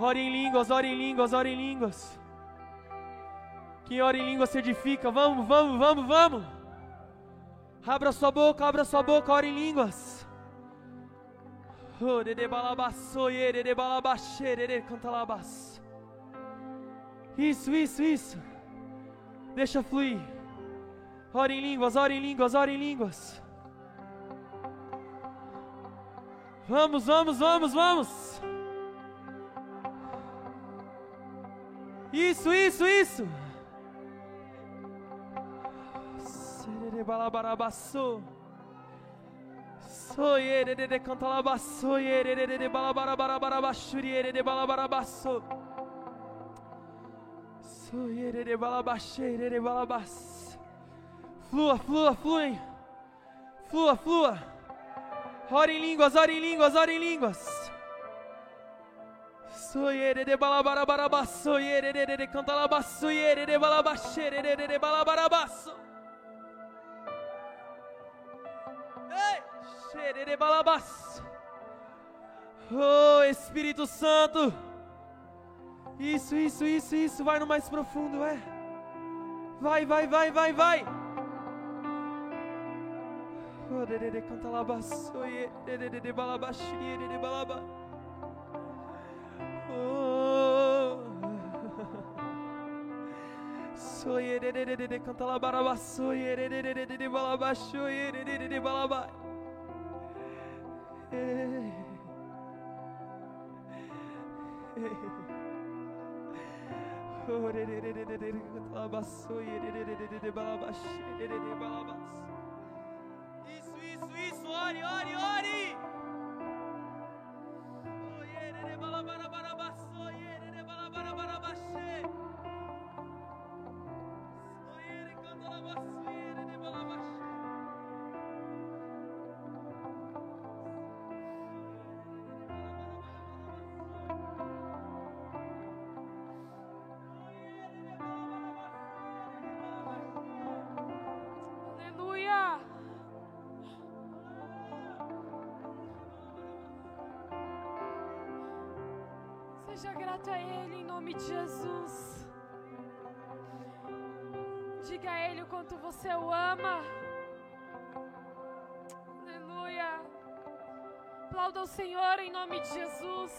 Ore em línguas, ore em línguas, ore em línguas. Quem ora em línguas se edifica. Vamos, vamos, vamos, vamos. Abra sua boca, abra sua boca, ore em línguas. Oh. Isso, isso, isso. Deixa fluir. Ore em línguas, ore em línguas, ore em línguas. Vamos, vamos, vamos, vamos. Isso, isso, isso. Serere balabarabaço. Soyere de cantalabaço, yere de balabarabarabaxuri, yere de balabarabaço. Soyere de balabaxeire de balabas. Flua, flua, fluem. Flua, flua. Ore em línguas, ore em línguas, ore em línguas. Yere de balabaxeire de balabarabaço. Ei, xerere balabas. Oh, Espírito Santo. Isso, isso, isso, isso. Vai no mais profundo, é. Vai, vai, vai, vai, vai. Oh, dedede canta labaço, dedede canta la baraba soye de de de de de de balaba soye de de de de balaba. Eh. Eh. Oh de de de de de de de canta la ba soye de de de de de de balaba shi de de de balaba. Isso, isso, isso, ore, ore, ore. Oye de de de balabara baraba Seja grato a Ele em nome de Jesus. Diga a Ele o quanto você o ama. Aleluia. Aplauda o Senhor em nome de Jesus.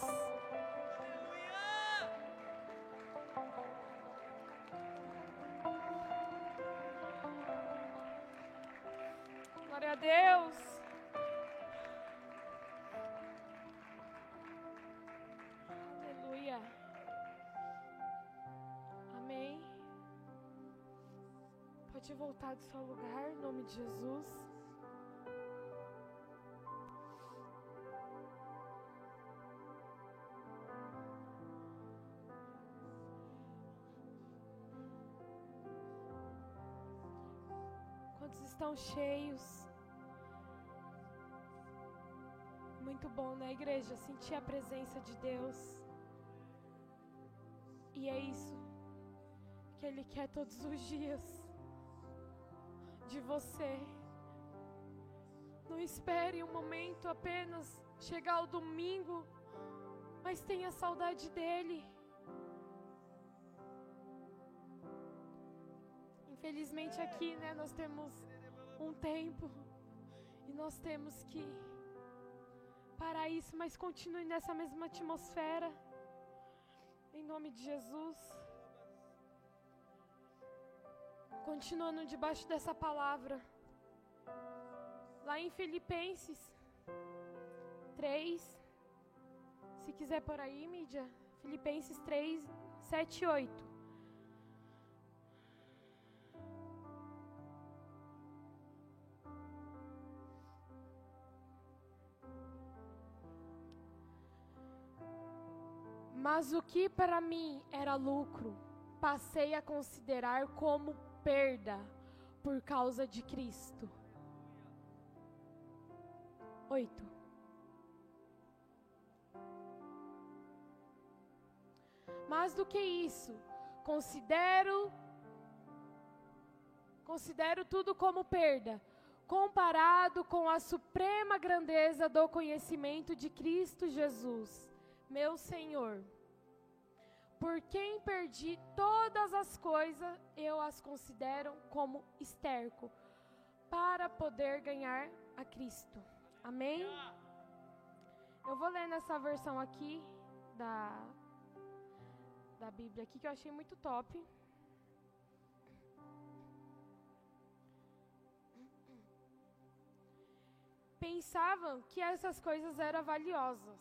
Voltar do seu lugar, em nome de Jesus. Quantos estão cheios? Muito bom, né, igreja? Sentir a presença de Deus. E é isso que Ele quer todos os dias de você. Não espere um momento apenas chegar o domingo, mas tenha saudade dEle. Infelizmente aqui, né, nós temos um tempo e nós temos que parar isso, mas continue nessa mesma atmosfera. Em nome de Jesus. Continuando debaixo dessa palavra. Lá em Filipenses 3. Se quiser por aí, mídia. Filipenses 3, 7 e 8. Mas o que para mim era lucro, passei a considerar como perda por causa de Cristo. Oito. Mais do que isso, considero considero tudo como perda, comparado com a suprema grandeza do conhecimento de Cristo Jesus, meu Senhor por quem perdi todas as coisas, eu as considero como esterco, para poder ganhar a Cristo. Amém? Eu vou ler nessa versão aqui da, da Bíblia aqui que eu achei muito top. Pensavam que essas coisas eram valiosas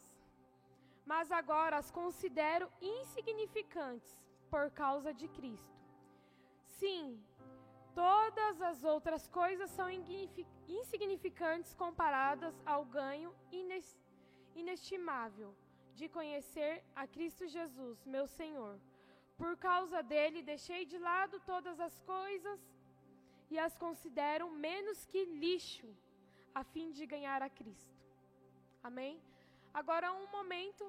mas agora as considero insignificantes por causa de Cristo. Sim, todas as outras coisas são insignificantes comparadas ao ganho inestimável de conhecer a Cristo Jesus, meu Senhor. Por causa dele, deixei de lado todas as coisas e as considero menos que lixo, a fim de ganhar a Cristo. Amém? Agora um momento,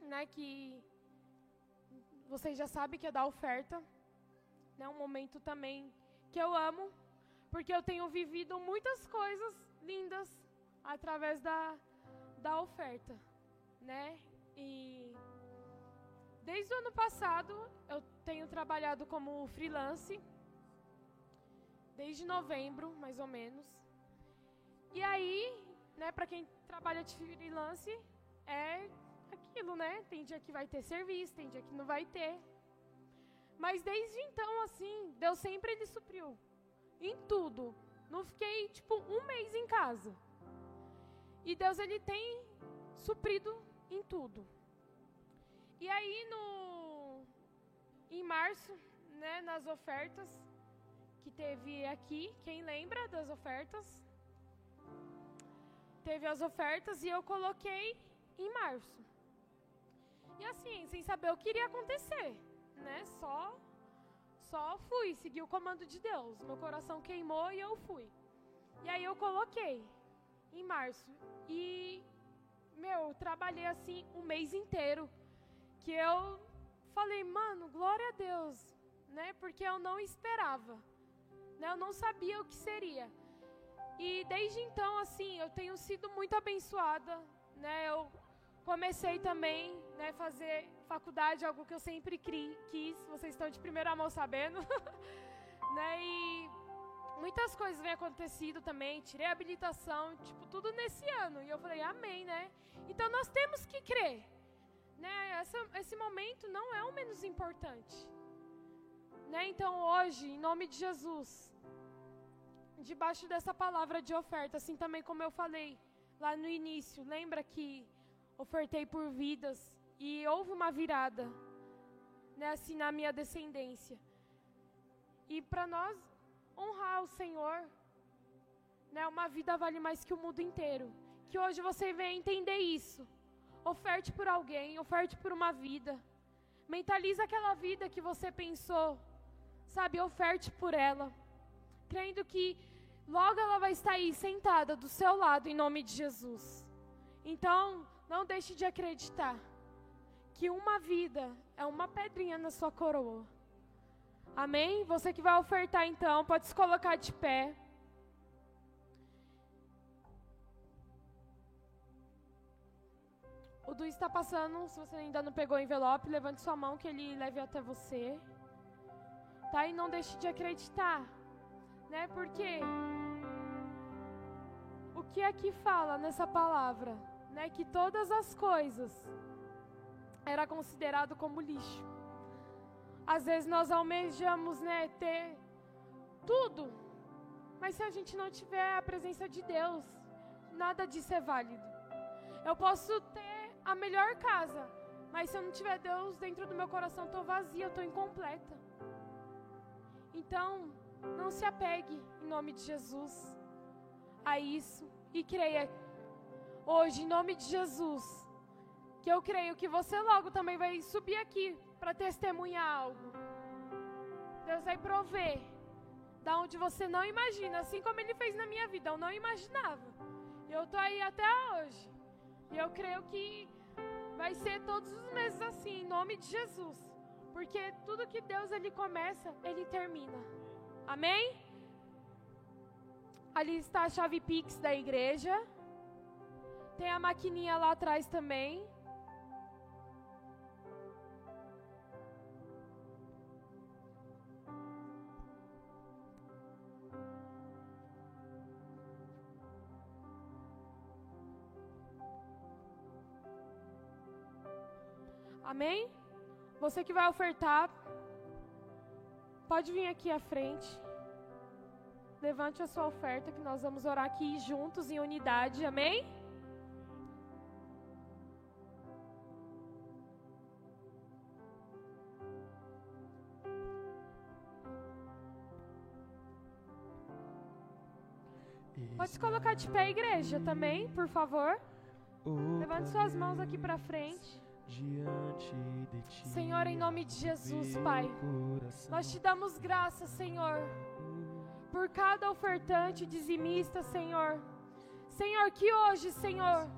né, que vocês já sabem que é da oferta, né? Um momento também que eu amo, porque eu tenho vivido muitas coisas lindas através da da oferta, né? E desde o ano passado eu tenho trabalhado como freelance desde novembro, mais ou menos. E aí, né, para quem trabalha de freelance é aquilo, né? Tem dia que vai ter serviço, tem dia que não vai ter. Mas desde então, assim, Deus sempre ele supriu. Em tudo. Não fiquei, tipo, um mês em casa. E Deus, ele tem suprido em tudo. E aí, no... Em março, né, nas ofertas que teve aqui, quem lembra das ofertas? Teve as ofertas e eu coloquei em março. E assim, sem saber o que iria acontecer, né? Só só fui, segui o comando de Deus. Meu coração queimou e eu fui. E aí eu coloquei em março. E meu, trabalhei assim um mês inteiro que eu falei, mano, glória a Deus, né? Porque eu não esperava. Né? Eu não sabia o que seria. E desde então, assim, eu tenho sido muito abençoada, né? Eu comecei também, né, fazer faculdade, algo que eu sempre quis. Vocês estão de primeira mão sabendo, né? E muitas coisas vêm acontecido também. Tirei habilitação, tipo, tudo nesse ano. E eu falei, amém, né? Então nós temos que crer, né? Essa, esse momento não é o menos importante, né? Então hoje, em nome de Jesus, debaixo dessa palavra de oferta, assim também como eu falei lá no início. Lembra que ofertei por vidas e houve uma virada, né, assim na minha descendência. E para nós honrar o Senhor. Né? Uma vida vale mais que o mundo inteiro. Que hoje você venha entender isso. Oferte por alguém, oferte por uma vida. Mentaliza aquela vida que você pensou, sabe? Oferte por ela, crendo que logo ela vai estar aí sentada do seu lado em nome de Jesus. Então, não deixe de acreditar que uma vida é uma pedrinha na sua coroa. Amém? Você que vai ofertar então, pode se colocar de pé. O Du está passando, se você ainda não pegou o envelope, levante sua mão que ele leve até você. Tá? E não deixe de acreditar. Né? Porque o que aqui fala nessa palavra, né, que todas as coisas era considerado como lixo. Às vezes nós almejamos, né, ter tudo, mas se a gente não tiver a presença de Deus, nada disso é válido. Eu posso ter a melhor casa. Mas se eu não tiver Deus dentro do meu coração, estou vazia, eu estou incompleta. Então, não se apegue, em nome de Jesus, a isso. E creia, hoje, em nome de Jesus, que eu creio que você logo também vai subir aqui para testemunhar algo. Deus vai prover da onde você não imagina, assim como Ele fez na minha vida, eu não imaginava. Eu estou aí até hoje. E eu creio que Vai ser todos os meses assim, em nome de Jesus. Porque tudo que Deus ele começa, ele termina. Amém? Ali está a chave Pix da igreja. Tem a maquininha lá atrás também. Amém? Você que vai ofertar, pode vir aqui à frente. Levante a sua oferta que nós vamos orar aqui juntos em unidade. Amém? Pode se colocar de pé, igreja, também, por favor. Levante suas mãos aqui para frente. Senhor, em nome de Jesus, Pai, nós te damos graça, Senhor, por cada ofertante dizimista, Senhor. Senhor, que hoje, Senhor,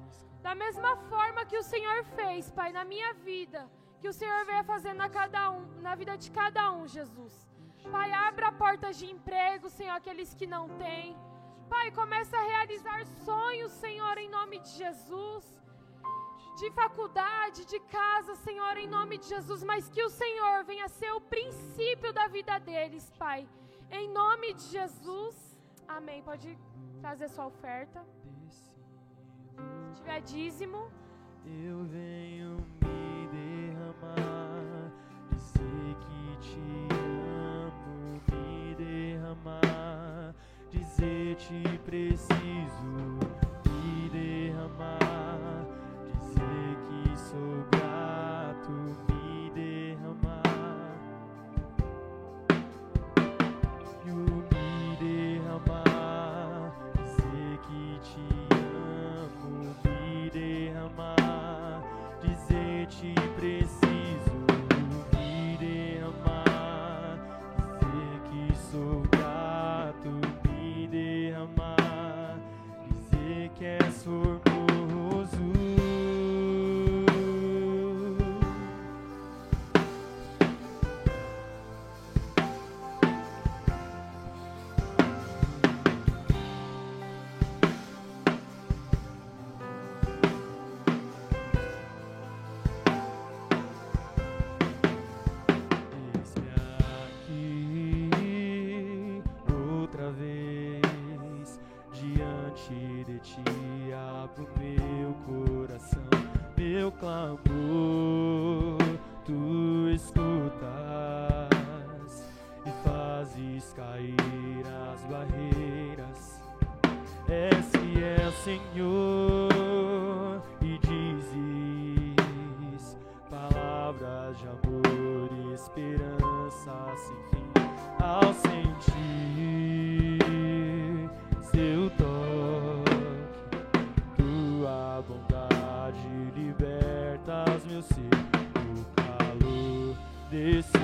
da mesma forma que o Senhor fez, Pai, na minha vida, que o Senhor venha fazer na, cada um, na vida de cada um, Jesus. Pai, abra portas de emprego, Senhor, aqueles que não têm. Pai, começa a realizar sonhos, Senhor, em nome de Jesus de faculdade, de casa, Senhor, em nome de Jesus, mas que o Senhor venha ser o princípio da vida deles, Pai. Em nome de Jesus. Amém. Pode trazer sua oferta. Se tiver dízimo. Eu venho me derramar, dizer que te amo, me derramar, dizer te preciso, me derramar sou grato esperança sem fim ao sentir seu toque. Tua bondade liberta meu ser do calor desse.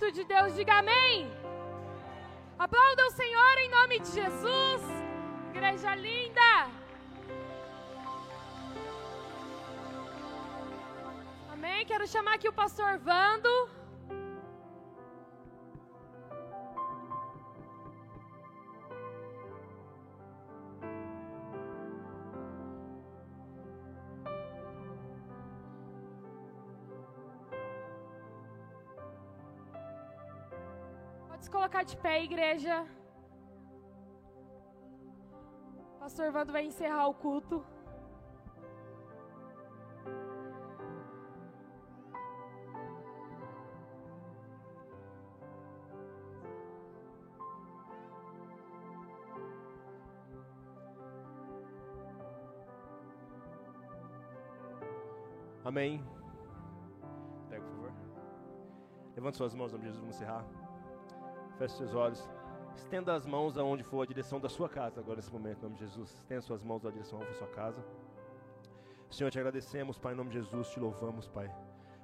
Espírito de Deus, diga amém. Aplauda o Senhor em nome de Jesus. Igreja linda. Amém. Quero chamar aqui o pastor Vando. Colocar de pé, igreja. Pastor Vando vai encerrar o culto. Amém. Pega, por favor. Levante suas mãos, nome de Jesus, vamos encerrar. Feche seus olhos. Estenda as mãos aonde for a direção da sua casa agora nesse momento, em nome de Jesus. Estenda suas mãos na direção da sua casa. Senhor, te agradecemos, Pai, em nome de Jesus, te louvamos, Pai.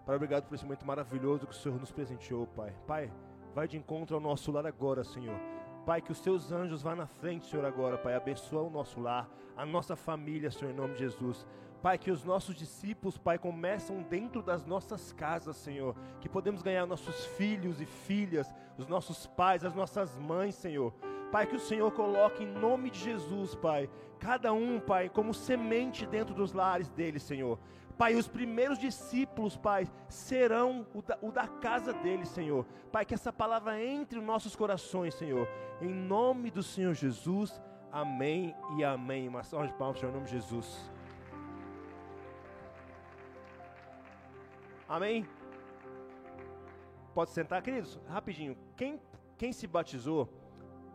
Pai, obrigado por esse momento maravilhoso que o Senhor nos presenteou, Pai. Pai, vai de encontro ao nosso lar agora, Senhor. Pai, que os teus anjos vá na frente, Senhor, agora, Pai. Abençoa o nosso lar, a nossa família, Senhor, em nome de Jesus. Pai, que os nossos discípulos, Pai, começam dentro das nossas casas, Senhor. Que podemos ganhar nossos filhos e filhas, os nossos pais, as nossas mães, Senhor. Pai, que o Senhor coloque em nome de Jesus, Pai, cada um, Pai, como semente dentro dos lares deles, Senhor. Pai, os primeiros discípulos, Pai, serão o da, o da, casa deles, Senhor. Pai, que essa palavra entre nos nossos corações, Senhor. Em nome do Senhor Jesus, amém e amém. Uma salva de palmas, Senhor, em nome de Jesus. Amém? Pode sentar, queridos? Rapidinho. Quem, quem se batizou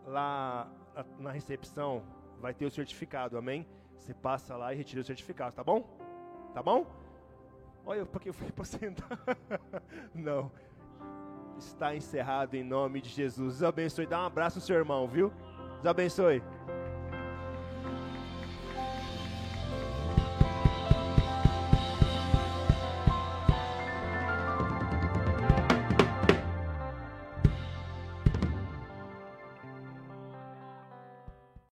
lá na recepção vai ter o certificado, amém? Você passa lá e retira o certificado, tá bom? Tá bom? Olha, porque eu fui para sentar. Não. Está encerrado em nome de Jesus. Deus abençoe. Dá um abraço no seu irmão, viu? Deus abençoe.